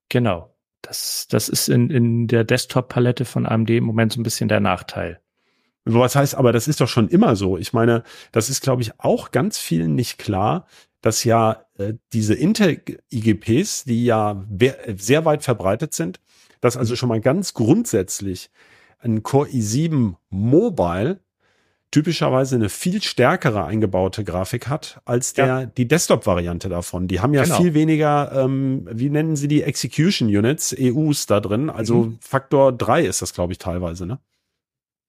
Genau. Das, das ist in, in der Desktop-Palette von AMD im Moment so ein bisschen der Nachteil. Was heißt, aber das ist doch schon immer so. Ich meine, das ist, glaube ich, auch ganz vielen nicht klar, dass ja äh, diese Intel-IGPs, die ja sehr weit verbreitet sind, dass also schon mal ganz grundsätzlich ein Core i7 Mobile typischerweise eine viel stärkere eingebaute Grafik hat als der ja. die Desktop-Variante davon. Die haben ja genau. viel weniger, ähm, wie nennen sie die Execution Units, EUs da drin. Also mhm. Faktor drei ist das, glaube ich, teilweise, ne?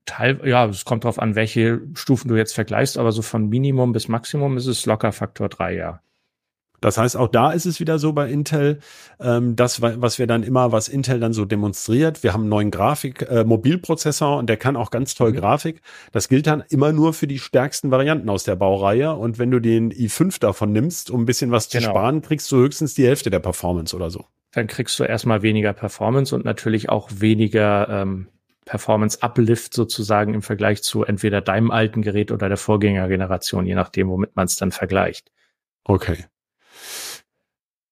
Teil, ja, es kommt drauf an, welche Stufen du jetzt vergleichst, aber so von Minimum bis Maximum ist es locker Faktor drei, ja. Das heißt, auch da ist es wieder so bei Intel, ähm, das, was wir dann immer, was Intel dann so demonstriert. Wir haben einen neuen Grafik, äh, Mobilprozessor und der kann auch ganz toll mhm. Grafik. Das gilt dann immer nur für die stärksten Varianten aus der Baureihe. Und wenn du den i5 davon nimmst, um ein bisschen was genau. zu sparen, kriegst du höchstens die Hälfte der Performance oder so. Dann kriegst du erstmal weniger Performance und natürlich auch weniger ähm, Performance-Uplift sozusagen im Vergleich zu entweder deinem alten Gerät oder der Vorgängergeneration, je nachdem, womit man es dann vergleicht. Okay.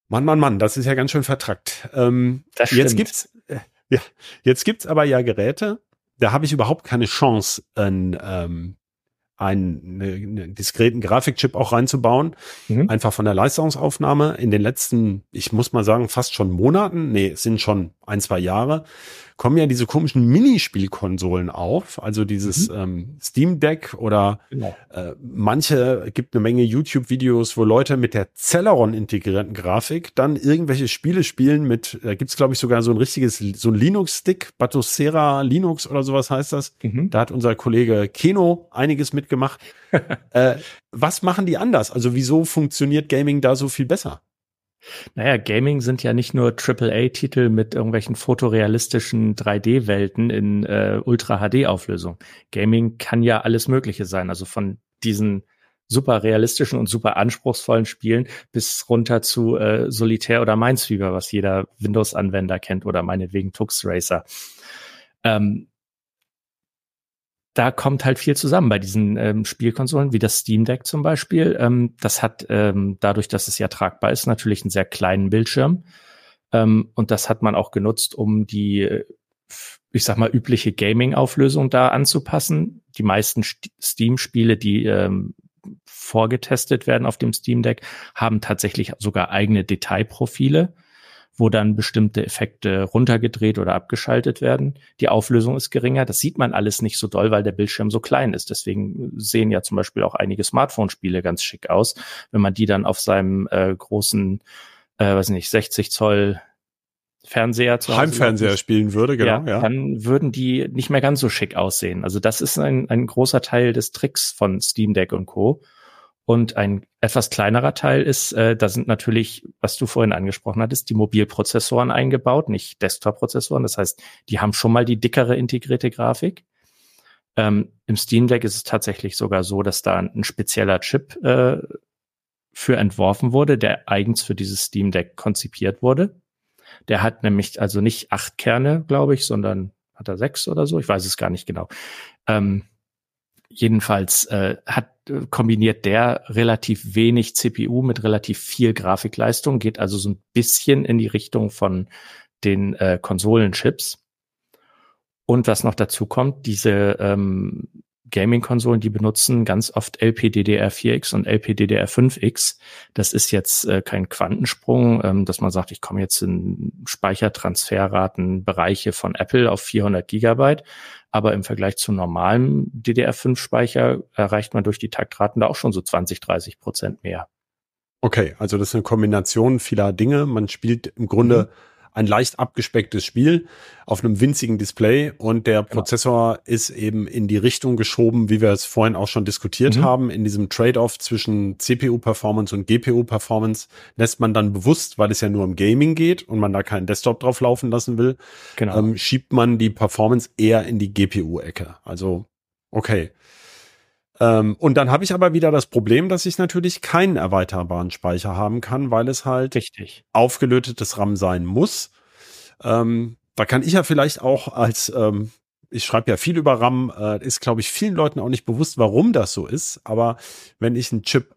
Mann, Mann, Mann, das ist ja ganz schön vertrackt. Ähm, das stimmt. Jetzt gibt's, äh, ja, jetzt gibt's aber ja Geräte, da habe ich überhaupt keine Chance, ein, ähm, einen, eine, einen diskreten Grafikchip auch reinzubauen. Mhm. Einfach von der Leistungsaufnahme. In den letzten, ich muss mal sagen, fast schon Monaten, nee, es sind schon ein, zwei Jahre, kommen ja diese komischen Minispielkonsolen auf, also dieses mhm. ähm, Steam Deck oder genau. äh, manche gibt eine Menge YouTube-Videos, wo Leute mit der Celeron integrierten Grafik dann irgendwelche Spiele spielen mit, da gibt's glaube ich sogar so ein richtiges, so ein Linux-Stick, Batocera Linux oder sowas heißt das. Mhm. Da hat unser Kollege Keno einiges mitgemacht. äh, was machen die anders? Also wieso funktioniert Gaming da so viel besser? Naja, Gaming sind ja nicht nur AAA-Titel mit irgendwelchen fotorealistischen 3D-Welten in äh, Ultra-HD-Auflösung. Gaming kann ja alles Mögliche sein. Also von diesen super realistischen und super anspruchsvollen Spielen bis runter zu äh, Solitär oder Minesweeper, was jeder Windows-Anwender kennt oder meinetwegen Tux Racer. Ähm, da kommt halt viel zusammen bei diesen ähm, Spielkonsolen, wie das Steam Deck zum Beispiel. Ähm, das hat ähm, dadurch, dass es ja tragbar ist, natürlich einen sehr kleinen Bildschirm. Ähm, und das hat man auch genutzt, um die, ich sag mal, übliche Gaming-Auflösung da anzupassen. Die meisten Steam-Spiele, die ähm, vorgetestet werden auf dem Steam Deck, haben tatsächlich sogar eigene Detailprofile wo dann bestimmte Effekte runtergedreht oder abgeschaltet werden. Die Auflösung ist geringer. Das sieht man alles nicht so doll, weil der Bildschirm so klein ist. Deswegen sehen ja zum Beispiel auch einige Smartphone-Spiele ganz schick aus. Wenn man die dann auf seinem äh, großen, äh, weiß nicht, 60 Zoll Fernseher zu Hause Heimfernseher spielen würde, genau, ja, ja, dann würden die nicht mehr ganz so schick aussehen. Also das ist ein, ein großer Teil des Tricks von Steam Deck und Co. Und ein etwas kleinerer Teil ist, äh, da sind natürlich, was du vorhin angesprochen hattest, die Mobilprozessoren eingebaut, nicht Desktop-Prozessoren. Das heißt, die haben schon mal die dickere integrierte Grafik. Ähm, Im Steam Deck ist es tatsächlich sogar so, dass da ein spezieller Chip äh, für entworfen wurde, der eigens für dieses Steam Deck konzipiert wurde. Der hat nämlich also nicht acht Kerne, glaube ich, sondern hat er sechs oder so. Ich weiß es gar nicht genau. Ähm, jedenfalls äh, hat äh, kombiniert der relativ wenig CPU mit relativ viel Grafikleistung, geht also so ein bisschen in die Richtung von den äh, Konsolenchips. Und was noch dazu kommt, diese ähm, Gaming-Konsolen, die benutzen ganz oft LPDDR4X und LPDDR5X. Das ist jetzt äh, kein Quantensprung, ähm, dass man sagt, ich komme jetzt in Speichertransferratenbereiche von Apple auf 400 Gigabyte. Aber im Vergleich zu normalem DDR5-Speicher erreicht man durch die Taktraten da auch schon so 20, 30 Prozent mehr. Okay, also das ist eine Kombination vieler Dinge. Man spielt im Grunde mhm ein leicht abgespecktes Spiel auf einem winzigen Display und der genau. Prozessor ist eben in die Richtung geschoben, wie wir es vorhin auch schon diskutiert mhm. haben, in diesem Trade-off zwischen CPU-Performance und GPU-Performance lässt man dann bewusst, weil es ja nur um Gaming geht und man da keinen Desktop drauf laufen lassen will, genau. ähm, schiebt man die Performance eher in die GPU-Ecke. Also, okay. Ähm, und dann habe ich aber wieder das Problem, dass ich natürlich keinen erweiterbaren Speicher haben kann, weil es halt Richtig. aufgelötetes RAM sein muss. Ähm, da kann ich ja vielleicht auch als, ähm, ich schreibe ja viel über RAM, äh, ist, glaube ich, vielen Leuten auch nicht bewusst, warum das so ist. Aber wenn ich einen Chip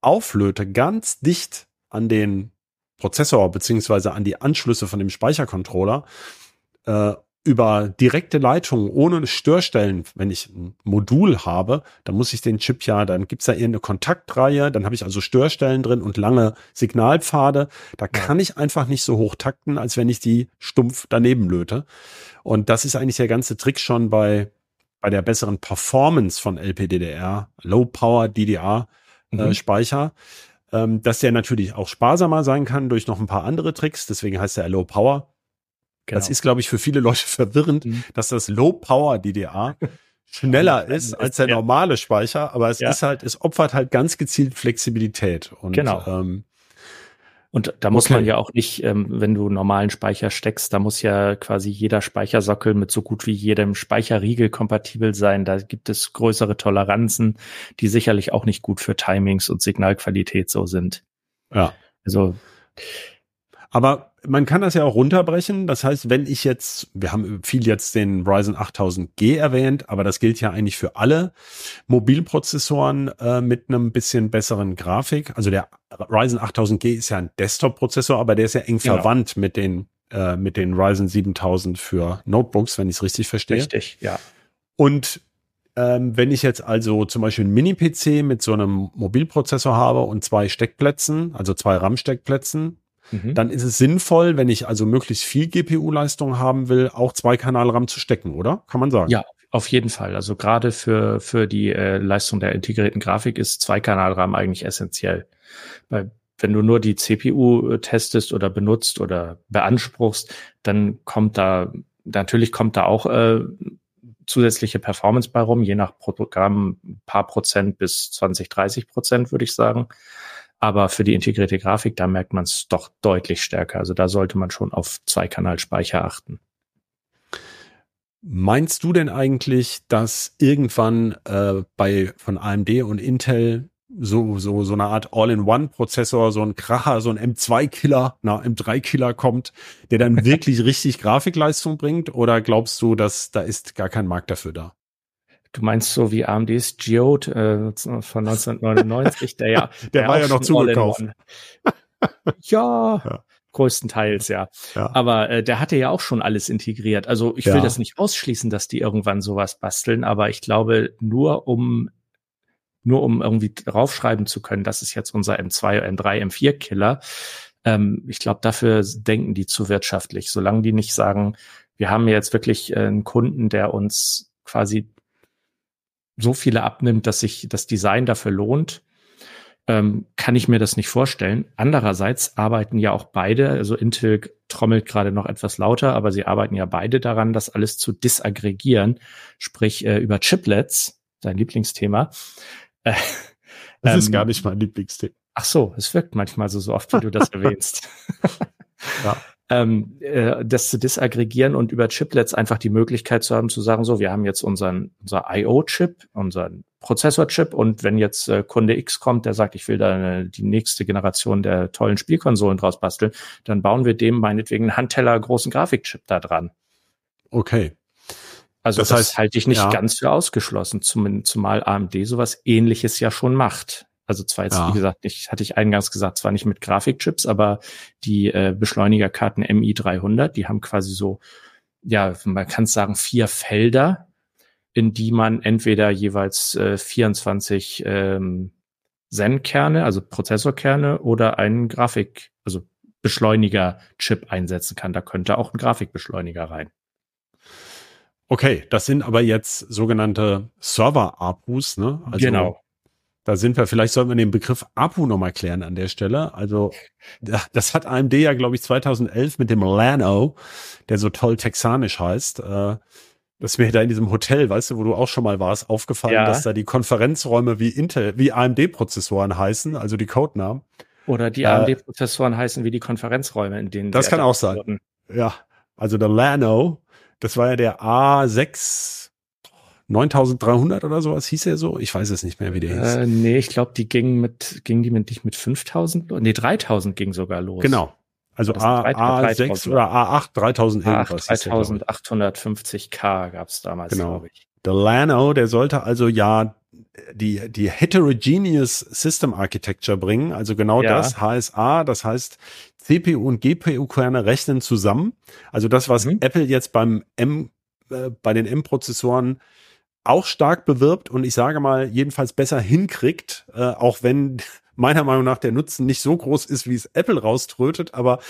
auflöte, ganz dicht an den Prozessor beziehungsweise an die Anschlüsse von dem Speichercontroller äh, über direkte Leitung ohne Störstellen, wenn ich ein Modul habe, dann muss ich den Chip ja, dann gibt's da irgendeine Kontaktreihe, dann habe ich also Störstellen drin und lange Signalpfade. Da kann ich einfach nicht so hoch takten, als wenn ich die stumpf daneben löte. Und das ist eigentlich der ganze Trick schon bei, bei der besseren Performance von LPDDR, Low Power DDR äh, mhm. Speicher, ähm, dass der natürlich auch sparsamer sein kann durch noch ein paar andere Tricks. Deswegen heißt er Low Power. Genau. Das ist, glaube ich, für viele Leute verwirrend, mhm. dass das Low Power DDR schneller ist als der normale Speicher, aber es ja. ist halt, es opfert halt ganz gezielt Flexibilität. Und, genau. Ähm, und da muss okay. man ja auch nicht, ähm, wenn du normalen Speicher steckst, da muss ja quasi jeder Speichersockel mit so gut wie jedem Speicherriegel kompatibel sein. Da gibt es größere Toleranzen, die sicherlich auch nicht gut für Timings und Signalqualität so sind. Ja. Also. Aber man kann das ja auch runterbrechen. Das heißt, wenn ich jetzt, wir haben viel jetzt den Ryzen 8000G erwähnt, aber das gilt ja eigentlich für alle Mobilprozessoren äh, mit einem bisschen besseren Grafik. Also der Ryzen 8000G ist ja ein Desktop-Prozessor, aber der ist ja eng genau. verwandt mit den äh, mit den Ryzen 7000 für Notebooks, wenn ich es richtig verstehe. Richtig, ja. Und ähm, wenn ich jetzt also zum Beispiel einen Mini-PC mit so einem Mobilprozessor habe und zwei Steckplätzen, also zwei RAM-Steckplätzen, Mhm. dann ist es sinnvoll, wenn ich also möglichst viel GPU-Leistung haben will, auch zwei Kanal-RAM zu stecken, oder? Kann man sagen. Ja, auf jeden Fall. Also gerade für, für die äh, Leistung der integrierten Grafik ist Zweikanal-RAM eigentlich essentiell. Weil wenn du nur die CPU testest oder benutzt oder beanspruchst, dann kommt da, natürlich kommt da auch äh, zusätzliche Performance bei rum, je nach Programm ein paar Prozent bis 20, 30 Prozent, würde ich sagen. Aber für die integrierte Grafik, da merkt man es doch deutlich stärker. Also da sollte man schon auf Zweikanalspeicher achten. Meinst du denn eigentlich, dass irgendwann äh, bei von AMD und Intel so so so eine Art All-in-One-Prozessor, so ein Kracher, so ein M2-Killer, na M3-Killer kommt, der dann wirklich richtig Grafikleistung bringt? Oder glaubst du, dass da ist gar kein Markt dafür da? Du meinst so wie AMDs Geode äh, von 1999, der ja, der, der war ja noch zugekauft. ja, ja, größtenteils ja. ja. Aber äh, der hatte ja auch schon alles integriert. Also ich will das nicht ausschließen, dass die irgendwann sowas basteln, aber ich glaube nur um nur um irgendwie draufschreiben zu können, das ist jetzt unser M2, M3, M4 Killer. Ähm, ich glaube, dafür denken die zu wirtschaftlich. Solange die nicht sagen, wir haben jetzt wirklich äh, einen Kunden, der uns quasi so viele abnimmt, dass sich das Design dafür lohnt, ähm, kann ich mir das nicht vorstellen. Andererseits arbeiten ja auch beide, also Intel trommelt gerade noch etwas lauter, aber sie arbeiten ja beide daran, das alles zu disaggregieren, sprich äh, über Chiplets, dein Lieblingsthema. Äh, das ähm, ist gar nicht mein Lieblingsthema. Ach so, es wirkt manchmal so, so oft, wie du das erwähnst. ja ähm, äh, das zu disaggregieren und über Chiplets einfach die Möglichkeit zu haben, zu sagen, so, wir haben jetzt unseren, unser IO-Chip, unseren Prozessor-Chip und wenn jetzt äh, Kunde X kommt, der sagt, ich will da eine, die nächste Generation der tollen Spielkonsolen draus basteln, dann bauen wir dem meinetwegen einen Handteller großen Grafikchip da dran. Okay. Also das, das heißt, halte ich nicht ja. ganz für ausgeschlossen, zum, zumal AMD sowas ähnliches ja schon macht. Also zwar jetzt, ja. wie gesagt, ich hatte ich eingangs gesagt, zwar nicht mit Grafikchips, aber die äh, Beschleunigerkarten MI300, die haben quasi so, ja, man kann es sagen, vier Felder, in die man entweder jeweils äh, 24 ähm, Zen-Kerne, also Prozessorkerne oder einen Grafik, also Beschleuniger-Chip einsetzen kann. Da könnte auch ein Grafikbeschleuniger rein. Okay, das sind aber jetzt sogenannte Server-APUs, ne? Also genau. Da sind wir, vielleicht sollten wir den Begriff APU nochmal klären an der Stelle. Also, das hat AMD ja, glaube ich, 2011 mit dem Lano, der so toll texanisch heißt, äh, das ist mir da in diesem Hotel, weißt du, wo du auch schon mal warst, aufgefallen, ja. dass da die Konferenzräume wie Intel, wie AMD-Prozessoren heißen, also die Codenamen. Oder die äh, AMD-Prozessoren heißen wie die Konferenzräume, in denen Das kann auch sein. Wurden. Ja, also der Lano, das war ja der A6 9300 oder sowas hieß er so. Ich weiß es nicht mehr, wie der hieß. Äh, nee, ich glaube, die gingen mit, gingen die mit, nicht mit 5000? Nee, 3000 ging sogar los. Genau. Also A, A6 oder A8, 3000 irgendwas. 3850K gab es damals, genau. glaube ich. Der Lano, der sollte also ja die, die Heterogeneous System Architecture bringen, also genau ja. das, HSA, das heißt CPU und GPU-Kerne rechnen zusammen. Also das, was mhm. Apple jetzt beim M, äh, bei den M-Prozessoren auch stark bewirbt und ich sage mal, jedenfalls besser hinkriegt, äh, auch wenn meiner Meinung nach der Nutzen nicht so groß ist, wie es Apple rauströtet, aber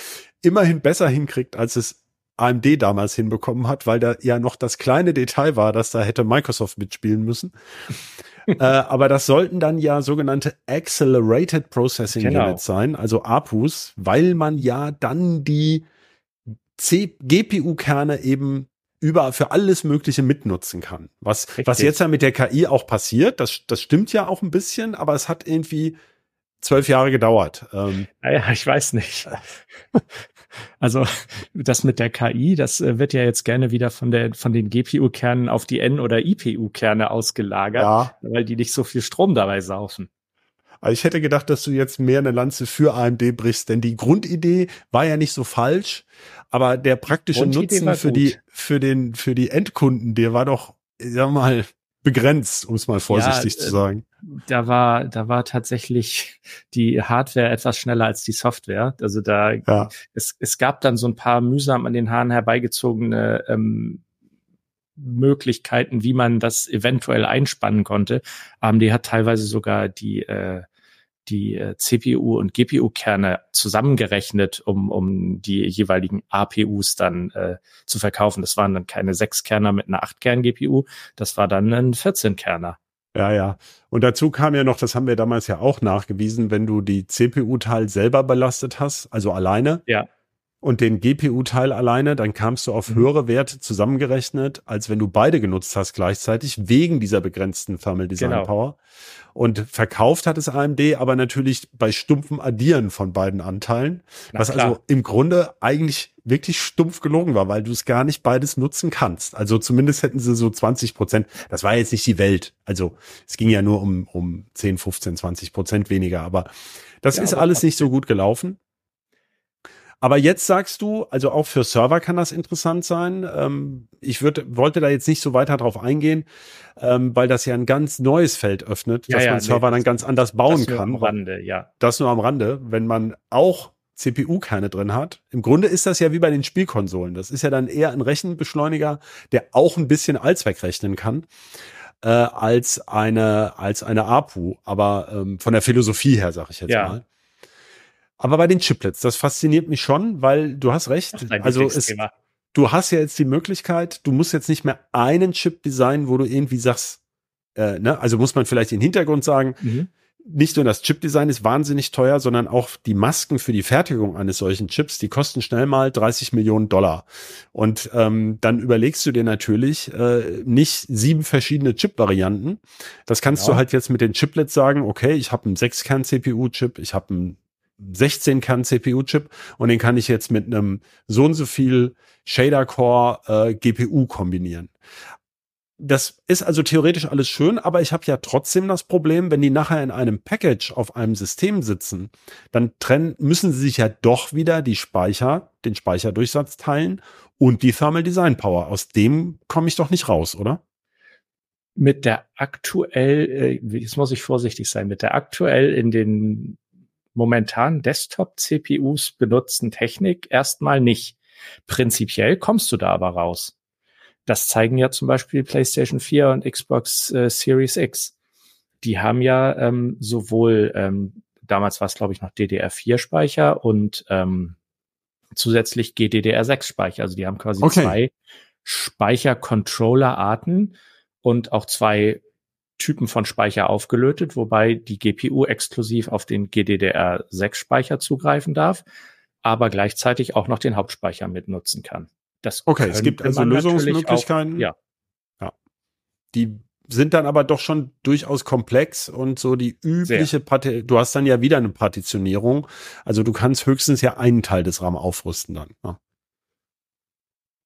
immerhin besser hinkriegt, als es AMD damals hinbekommen hat, weil da ja noch das kleine Detail war, dass da hätte Microsoft mitspielen müssen. äh, aber das sollten dann ja sogenannte Accelerated Processing genau. Units sein, also APUs, weil man ja dann die GPU-Kerne eben über für alles Mögliche mitnutzen kann. Was, was jetzt ja mit der KI auch passiert, das, das stimmt ja auch ein bisschen, aber es hat irgendwie zwölf Jahre gedauert. Ähm, naja, ich weiß nicht. Also das mit der KI, das äh, wird ja jetzt gerne wieder von der von den GPU-Kernen auf die N- oder IPU-Kerne ausgelagert, ja. weil die nicht so viel Strom dabei saufen. Also ich hätte gedacht, dass du jetzt mehr eine Lanze für AMD brichst, denn die Grundidee war ja nicht so falsch, aber der praktische Nutzen für die für den für die Endkunden, der war doch, sag mal, begrenzt, um es mal vorsichtig ja, zu sagen. Da war, da war tatsächlich die Hardware etwas schneller als die Software. Also da, ja. es, es gab dann so ein paar mühsam an den Haaren herbeigezogene ähm, Möglichkeiten, wie man das eventuell einspannen konnte. AMD hat teilweise sogar die äh, die äh, CPU und GPU-Kerne zusammengerechnet, um, um die jeweiligen APUs dann äh, zu verkaufen. Das waren dann keine sechs Kerner mit einer acht Kern GPU, das war dann ein 14 Kerner. Ja, ja. Und dazu kam ja noch, das haben wir damals ja auch nachgewiesen, wenn du die CPU-Teil selber belastet hast, also alleine. Ja und den GPU-Teil alleine, dann kamst du auf mhm. höhere Werte zusammengerechnet, als wenn du beide genutzt hast gleichzeitig, wegen dieser begrenzten Thermal Design genau. Power. Und verkauft hat es AMD aber natürlich bei stumpfem Addieren von beiden Anteilen, Na, was klar. also im Grunde eigentlich wirklich stumpf gelogen war, weil du es gar nicht beides nutzen kannst. Also zumindest hätten sie so 20 Prozent. Das war jetzt nicht die Welt. Also es ging ja nur um, um 10, 15, 20 Prozent weniger. Aber das ja, ist aber alles nicht so gut gelaufen. Aber jetzt sagst du, also auch für Server kann das interessant sein. Ähm, ich würde, wollte da jetzt nicht so weiter drauf eingehen, ähm, weil das ja ein ganz neues Feld öffnet, ja, dass ja, man Server nee, dann ganz anders bauen das kann. Nur am Rande, ja. Das nur am Rande, wenn man auch CPU-Kerne drin hat. Im Grunde ist das ja wie bei den Spielkonsolen. Das ist ja dann eher ein Rechenbeschleuniger, der auch ein bisschen Allzweck rechnen kann. Äh, als eine als eine APU, aber ähm, von der Philosophie her sage ich jetzt ja. mal. Aber bei den Chiplets, das fasziniert mich schon, weil du hast recht. Also es, du hast ja jetzt die Möglichkeit, du musst jetzt nicht mehr einen Chip designen, wo du irgendwie sagst, äh, ne, also muss man vielleicht den Hintergrund sagen, mhm. nicht nur das Chip-Design ist wahnsinnig teuer, sondern auch die Masken für die Fertigung eines solchen Chips, die kosten schnell mal 30 Millionen Dollar. Und ähm, dann überlegst du dir natürlich äh, nicht sieben verschiedene Chip-Varianten. Das kannst genau. du halt jetzt mit den Chiplets sagen, okay, ich habe einen 6-Kern-CPU-Chip, ich habe einen 16 Kern CPU-Chip und den kann ich jetzt mit einem so und so viel Shader-Core äh, GPU kombinieren. Das ist also theoretisch alles schön, aber ich habe ja trotzdem das Problem, wenn die nachher in einem Package auf einem System sitzen, dann trennen, müssen sie sich ja doch wieder die Speicher, den Speicherdurchsatz teilen und die Thermal Design Power. Aus dem komme ich doch nicht raus, oder? Mit der aktuell, äh, jetzt muss ich vorsichtig sein, mit der aktuell in den momentan Desktop-CPUs benutzten Technik erstmal nicht. Prinzipiell kommst du da aber raus. Das zeigen ja zum Beispiel PlayStation 4 und Xbox äh, Series X. Die haben ja ähm, sowohl, ähm, damals war es glaube ich noch DDR4-Speicher und ähm, zusätzlich GDDR6-Speicher. Also die haben quasi okay. zwei Speichercontroller-Arten und auch zwei Typen von Speicher aufgelötet, wobei die GPU exklusiv auf den GDDR6-Speicher zugreifen darf, aber gleichzeitig auch noch den Hauptspeicher mitnutzen kann. Das okay, es gibt also Lösungsmöglichkeiten. Auch, ja. ja. Die sind dann aber doch schon durchaus komplex und so die übliche Parti du hast dann ja wieder eine Partitionierung. Also du kannst höchstens ja einen Teil des RAM aufrüsten dann. Ne?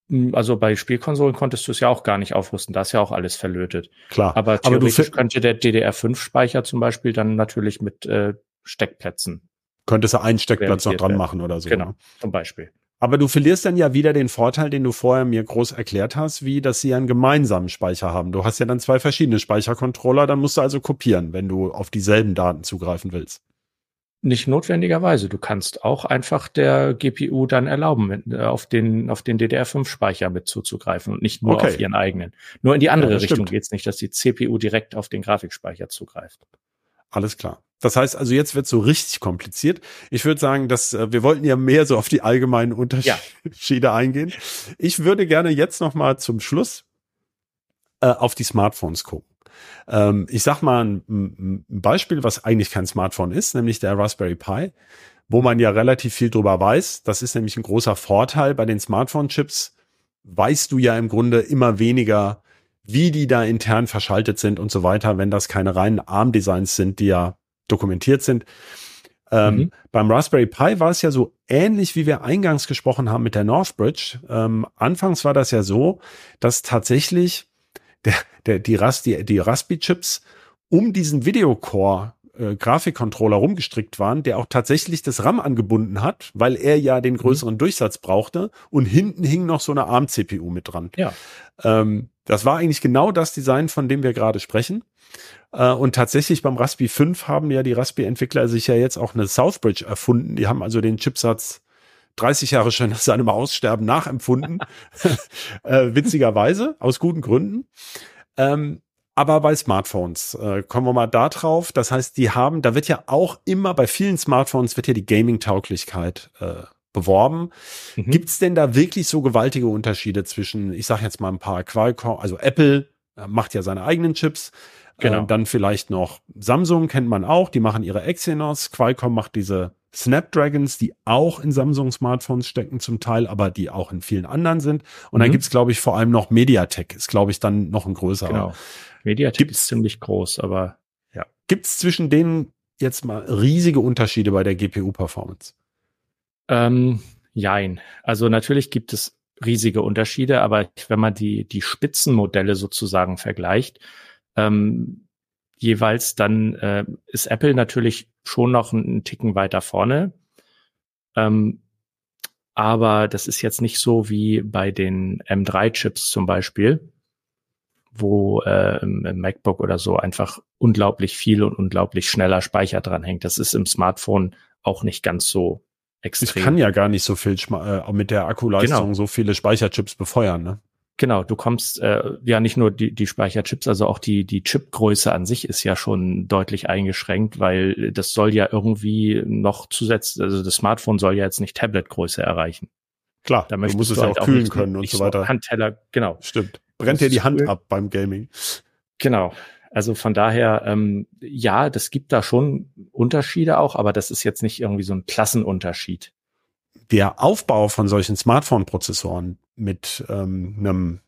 Hm, also bei Spielkonsolen konntest du es ja auch gar nicht aufrüsten, da ist ja auch alles verlötet. Klar. Aber theoretisch aber könnte der DDR5-Speicher zum Beispiel dann natürlich mit äh, Steckplätzen. Könntest du einen Steckplatz noch dran machen oder so. Genau, ne? zum Beispiel. Aber du verlierst dann ja wieder den Vorteil, den du vorher mir groß erklärt hast, wie, dass sie einen gemeinsamen Speicher haben. Du hast ja dann zwei verschiedene Speichercontroller, dann musst du also kopieren, wenn du auf dieselben Daten zugreifen willst. Nicht notwendigerweise. Du kannst auch einfach der GPU dann erlauben, äh, auf den, auf den DDR5-Speicher mit zuzugreifen und nicht nur okay. auf ihren eigenen. Nur in die andere ja, Richtung geht es nicht, dass die CPU direkt auf den Grafikspeicher zugreift. Alles klar. Das heißt also, jetzt wird so richtig kompliziert. Ich würde sagen, dass äh, wir wollten ja mehr so auf die allgemeinen Unterschiede ja. eingehen. Ich würde gerne jetzt noch mal zum Schluss äh, auf die Smartphones gucken. Ähm, ich sag mal ein, ein, Beispiel, was eigentlich kein Smartphone ist, nämlich der Raspberry Pi, wo man ja relativ viel drüber weiß. Das ist nämlich ein großer Vorteil bei den Smartphone-Chips. Weißt du ja im Grunde immer weniger, wie die da intern verschaltet sind und so weiter, wenn das keine reinen ARM-Designs sind, die ja dokumentiert sind. Ähm, mhm. Beim Raspberry Pi war es ja so ähnlich, wie wir eingangs gesprochen haben mit der Northbridge. Ähm, anfangs war das ja so, dass tatsächlich der, der, die, Ras, die, die Raspi-Chips um diesen Videocore äh, Grafikcontroller rumgestrickt waren, der auch tatsächlich das RAM angebunden hat, weil er ja den mhm. größeren mhm. Durchsatz brauchte und hinten hing noch so eine ARM-CPU mit dran. Ja. Ähm, das war eigentlich genau das Design, von dem wir gerade sprechen. Äh, und tatsächlich beim Raspi 5 haben ja die Raspi-Entwickler sich ja jetzt auch eine Southbridge erfunden. Die haben also den Chipsatz 30 Jahre schon nach seinem Aussterben nachempfunden. äh, witzigerweise, aus guten Gründen. Ähm, aber bei Smartphones äh, kommen wir mal da drauf. Das heißt, die haben, da wird ja auch immer bei vielen Smartphones wird ja die Gaming-Tauglichkeit äh, beworben. Mhm. Gibt es denn da wirklich so gewaltige Unterschiede zwischen, ich sage jetzt mal ein paar Qualcomm, also Apple äh, macht ja seine eigenen Chips. Genau. Äh, dann vielleicht noch Samsung kennt man auch, die machen ihre Exynos. Qualcomm macht diese Snapdragons, die auch in Samsung-Smartphones stecken zum Teil, aber die auch in vielen anderen sind. Und mhm. dann gibt's, glaube ich, vor allem noch Mediatek, ist, glaube ich, dann noch ein größerer. Genau. Mediatek gibt's, ist ziemlich groß, aber ja. Gibt's zwischen denen jetzt mal riesige Unterschiede bei der GPU-Performance? Ähm, jein. Also natürlich gibt es riesige Unterschiede, aber wenn man die, die Spitzenmodelle sozusagen vergleicht, ähm, jeweils, dann äh, ist Apple natürlich schon noch einen Ticken weiter vorne. Ähm, aber das ist jetzt nicht so wie bei den M3-Chips zum Beispiel, wo äh, im, im, MacBook oder so einfach unglaublich viel und unglaublich schneller Speicher dran hängt. Das ist im Smartphone auch nicht ganz so extrem. Ich kann ja gar nicht so viel äh, mit der Akkuleistung genau. so viele Speicherchips befeuern, ne? Genau, du kommst äh, ja nicht nur die, die Speicherchips, also auch die, die Chipgröße an sich ist ja schon deutlich eingeschränkt, weil das soll ja irgendwie noch zusätzlich, also das Smartphone soll ja jetzt nicht Tabletgröße erreichen. Klar, da du musst es ja halt auch kühlen nicht, können und so weiter. Handteller, genau. Stimmt. Brennt dir die Hand ab beim Gaming. Genau. Also von daher, ähm, ja, das gibt da schon Unterschiede auch, aber das ist jetzt nicht irgendwie so ein Klassenunterschied der Aufbau von solchen Smartphone-Prozessoren mit ähm, einem,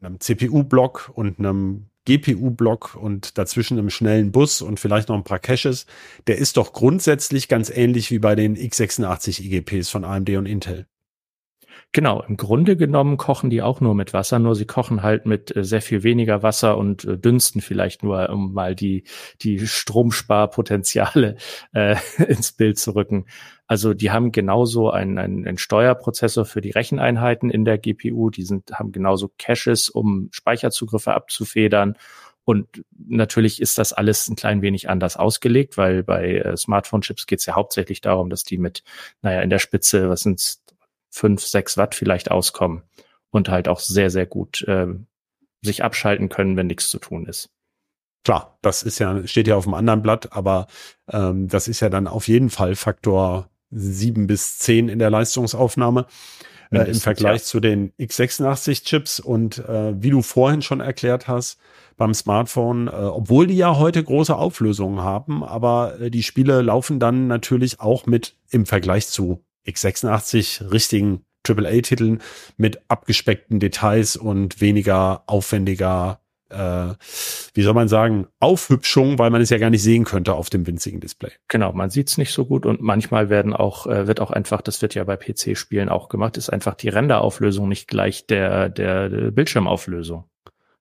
einem CPU-Block und einem GPU-Block und dazwischen einem schnellen Bus und vielleicht noch ein paar Caches, der ist doch grundsätzlich ganz ähnlich wie bei den x86 IGPs von AMD und Intel. Genau, im Grunde genommen kochen die auch nur mit Wasser, nur sie kochen halt mit äh, sehr viel weniger Wasser und äh, dünsten vielleicht nur, um mal die, die Stromsparpotenziale äh, ins Bild zu rücken. Also die haben genauso einen, einen, einen Steuerprozessor für die Recheneinheiten in der GPU. Die sind, haben genauso Caches, um Speicherzugriffe abzufedern. Und natürlich ist das alles ein klein wenig anders ausgelegt, weil bei äh, Smartphone-Chips geht es ja hauptsächlich darum, dass die mit, naja, in der Spitze, was sind's, fünf, sechs Watt vielleicht auskommen und halt auch sehr, sehr gut äh, sich abschalten können, wenn nichts zu tun ist. Klar, das ist ja, steht ja auf dem anderen Blatt, aber ähm, das ist ja dann auf jeden Fall Faktor sieben bis zehn in der Leistungsaufnahme äh, im Vergleich ja. zu den x86-Chips. Und äh, wie du vorhin schon erklärt hast, beim Smartphone, äh, obwohl die ja heute große Auflösungen haben, aber äh, die Spiele laufen dann natürlich auch mit im Vergleich zu x86 richtigen AAA-Titeln mit abgespeckten Details und weniger aufwendiger, äh, wie soll man sagen, Aufhübschung, weil man es ja gar nicht sehen könnte auf dem winzigen Display. Genau, man sieht es nicht so gut und manchmal werden auch, äh, wird auch einfach, das wird ja bei PC-Spielen auch gemacht, ist einfach die Renderauflösung nicht gleich der, der, der Bildschirmauflösung.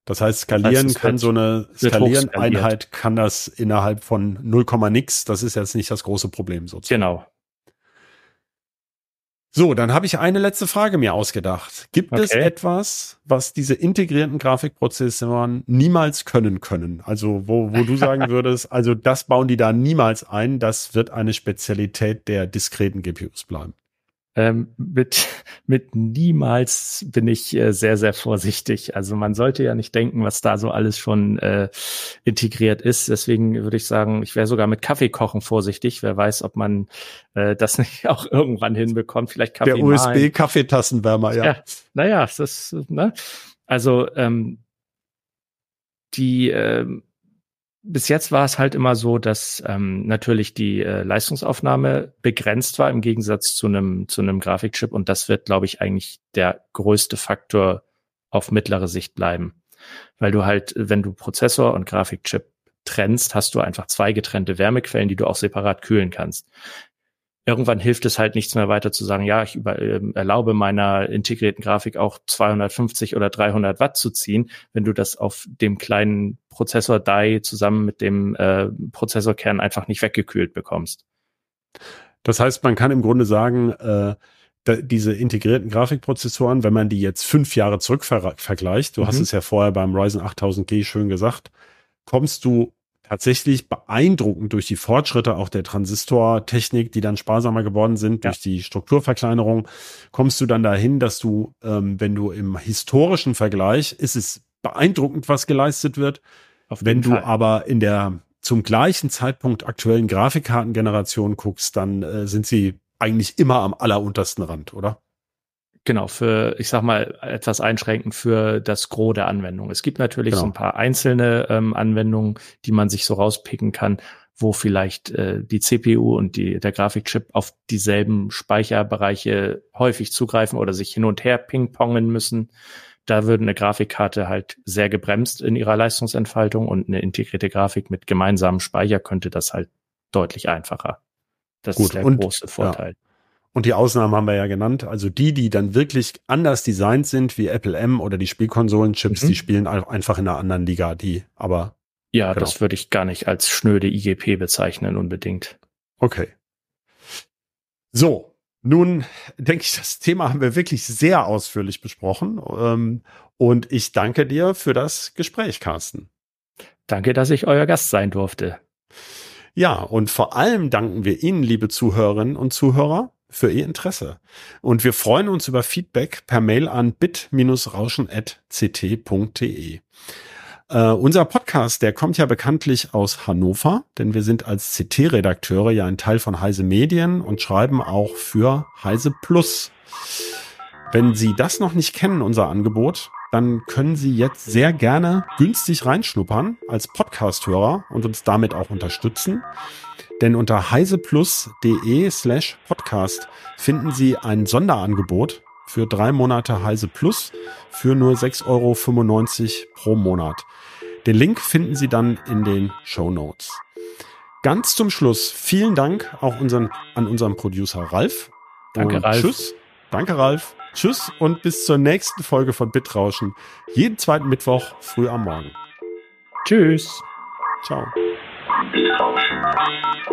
Das heißt, skalieren das heißt, kann so eine Skalieren-Einheit kann das innerhalb von 0, nix. Das ist jetzt nicht das große Problem sozusagen. Genau, so, dann habe ich eine letzte Frage mir ausgedacht. Gibt okay. es etwas, was diese integrierten Grafikprozessoren niemals können können? Also wo, wo du sagen würdest, also das bauen die da niemals ein, das wird eine Spezialität der diskreten GPUs bleiben. Ähm, mit, mit niemals bin ich äh, sehr, sehr vorsichtig. Also man sollte ja nicht denken, was da so alles schon äh, integriert ist. Deswegen würde ich sagen, ich wäre sogar mit Kaffeekochen vorsichtig. Wer weiß, ob man äh, das nicht auch irgendwann hinbekommt. Vielleicht Kaffee Der USB-Kaffeetassenwärmer, ja. ja. Naja, das ist, ne? Also ähm, die ähm, bis jetzt war es halt immer so, dass ähm, natürlich die äh, Leistungsaufnahme begrenzt war im Gegensatz zu einem zu einem Grafikchip. Und das wird, glaube ich, eigentlich der größte Faktor auf mittlere Sicht bleiben, weil du halt, wenn du Prozessor und Grafikchip trennst, hast du einfach zwei getrennte Wärmequellen, die du auch separat kühlen kannst irgendwann hilft es halt nichts mehr weiter zu sagen, ja, ich über, äh, erlaube meiner integrierten Grafik auch 250 oder 300 Watt zu ziehen, wenn du das auf dem kleinen Prozessor Die zusammen mit dem äh, Prozessorkern einfach nicht weggekühlt bekommst. Das heißt, man kann im Grunde sagen, äh, diese integrierten Grafikprozessoren, wenn man die jetzt fünf Jahre zurück ver vergleicht, du mhm. hast es ja vorher beim Ryzen 8000G schön gesagt, kommst du tatsächlich beeindruckend durch die Fortschritte auch der Transistortechnik, die dann sparsamer geworden sind, ja. durch die Strukturverkleinerung, kommst du dann dahin, dass du, ähm, wenn du im historischen Vergleich, ist es beeindruckend, was geleistet wird. wenn du Fall. aber in der zum gleichen Zeitpunkt aktuellen Grafikkartengeneration guckst, dann äh, sind sie eigentlich immer am alleruntersten Rand, oder? Genau, für, ich sag mal, etwas einschränkend für das Gros der Anwendung. Es gibt natürlich genau. so ein paar einzelne ähm, Anwendungen, die man sich so rauspicken kann, wo vielleicht äh, die CPU und die, der Grafikchip auf dieselben Speicherbereiche häufig zugreifen oder sich hin und her pingpongen müssen. Da würde eine Grafikkarte halt sehr gebremst in ihrer Leistungsentfaltung und eine integrierte Grafik mit gemeinsamem Speicher könnte das halt deutlich einfacher. Das Gut, ist der und, große Vorteil. Ja. Und die Ausnahmen haben wir ja genannt. Also die, die dann wirklich anders designt sind, wie Apple M oder die Spielkonsolen-Chips, mhm. die spielen einfach in einer anderen Liga, die aber. Ja, genau. das würde ich gar nicht als schnöde IGP bezeichnen unbedingt. Okay. So, nun denke ich, das Thema haben wir wirklich sehr ausführlich besprochen. Ähm, und ich danke dir für das Gespräch, Carsten. Danke, dass ich euer Gast sein durfte. Ja, und vor allem danken wir Ihnen, liebe Zuhörerinnen und Zuhörer, für Ihr Interesse. Und wir freuen uns über Feedback per Mail an bit-rauschen.ct.de. Uh, unser Podcast, der kommt ja bekanntlich aus Hannover, denn wir sind als CT-Redakteure ja ein Teil von Heise Medien und schreiben auch für Heise Plus. Wenn Sie das noch nicht kennen, unser Angebot, dann können Sie jetzt sehr gerne günstig reinschnuppern als Podcast-Hörer und uns damit auch unterstützen. Denn unter heiseplus.de slash podcast finden Sie ein Sonderangebot für drei Monate Heise Plus für nur 6,95 Euro pro Monat. Den Link finden Sie dann in den Show Notes. Ganz zum Schluss vielen Dank auch unseren, an unseren Producer Ralf. Danke, Ralf. Tschüss. Danke, Ralf. Tschüss und bis zur nächsten Folge von Bitrauschen. Jeden zweiten Mittwoch früh am Morgen. Tschüss. Ciao. Thank you.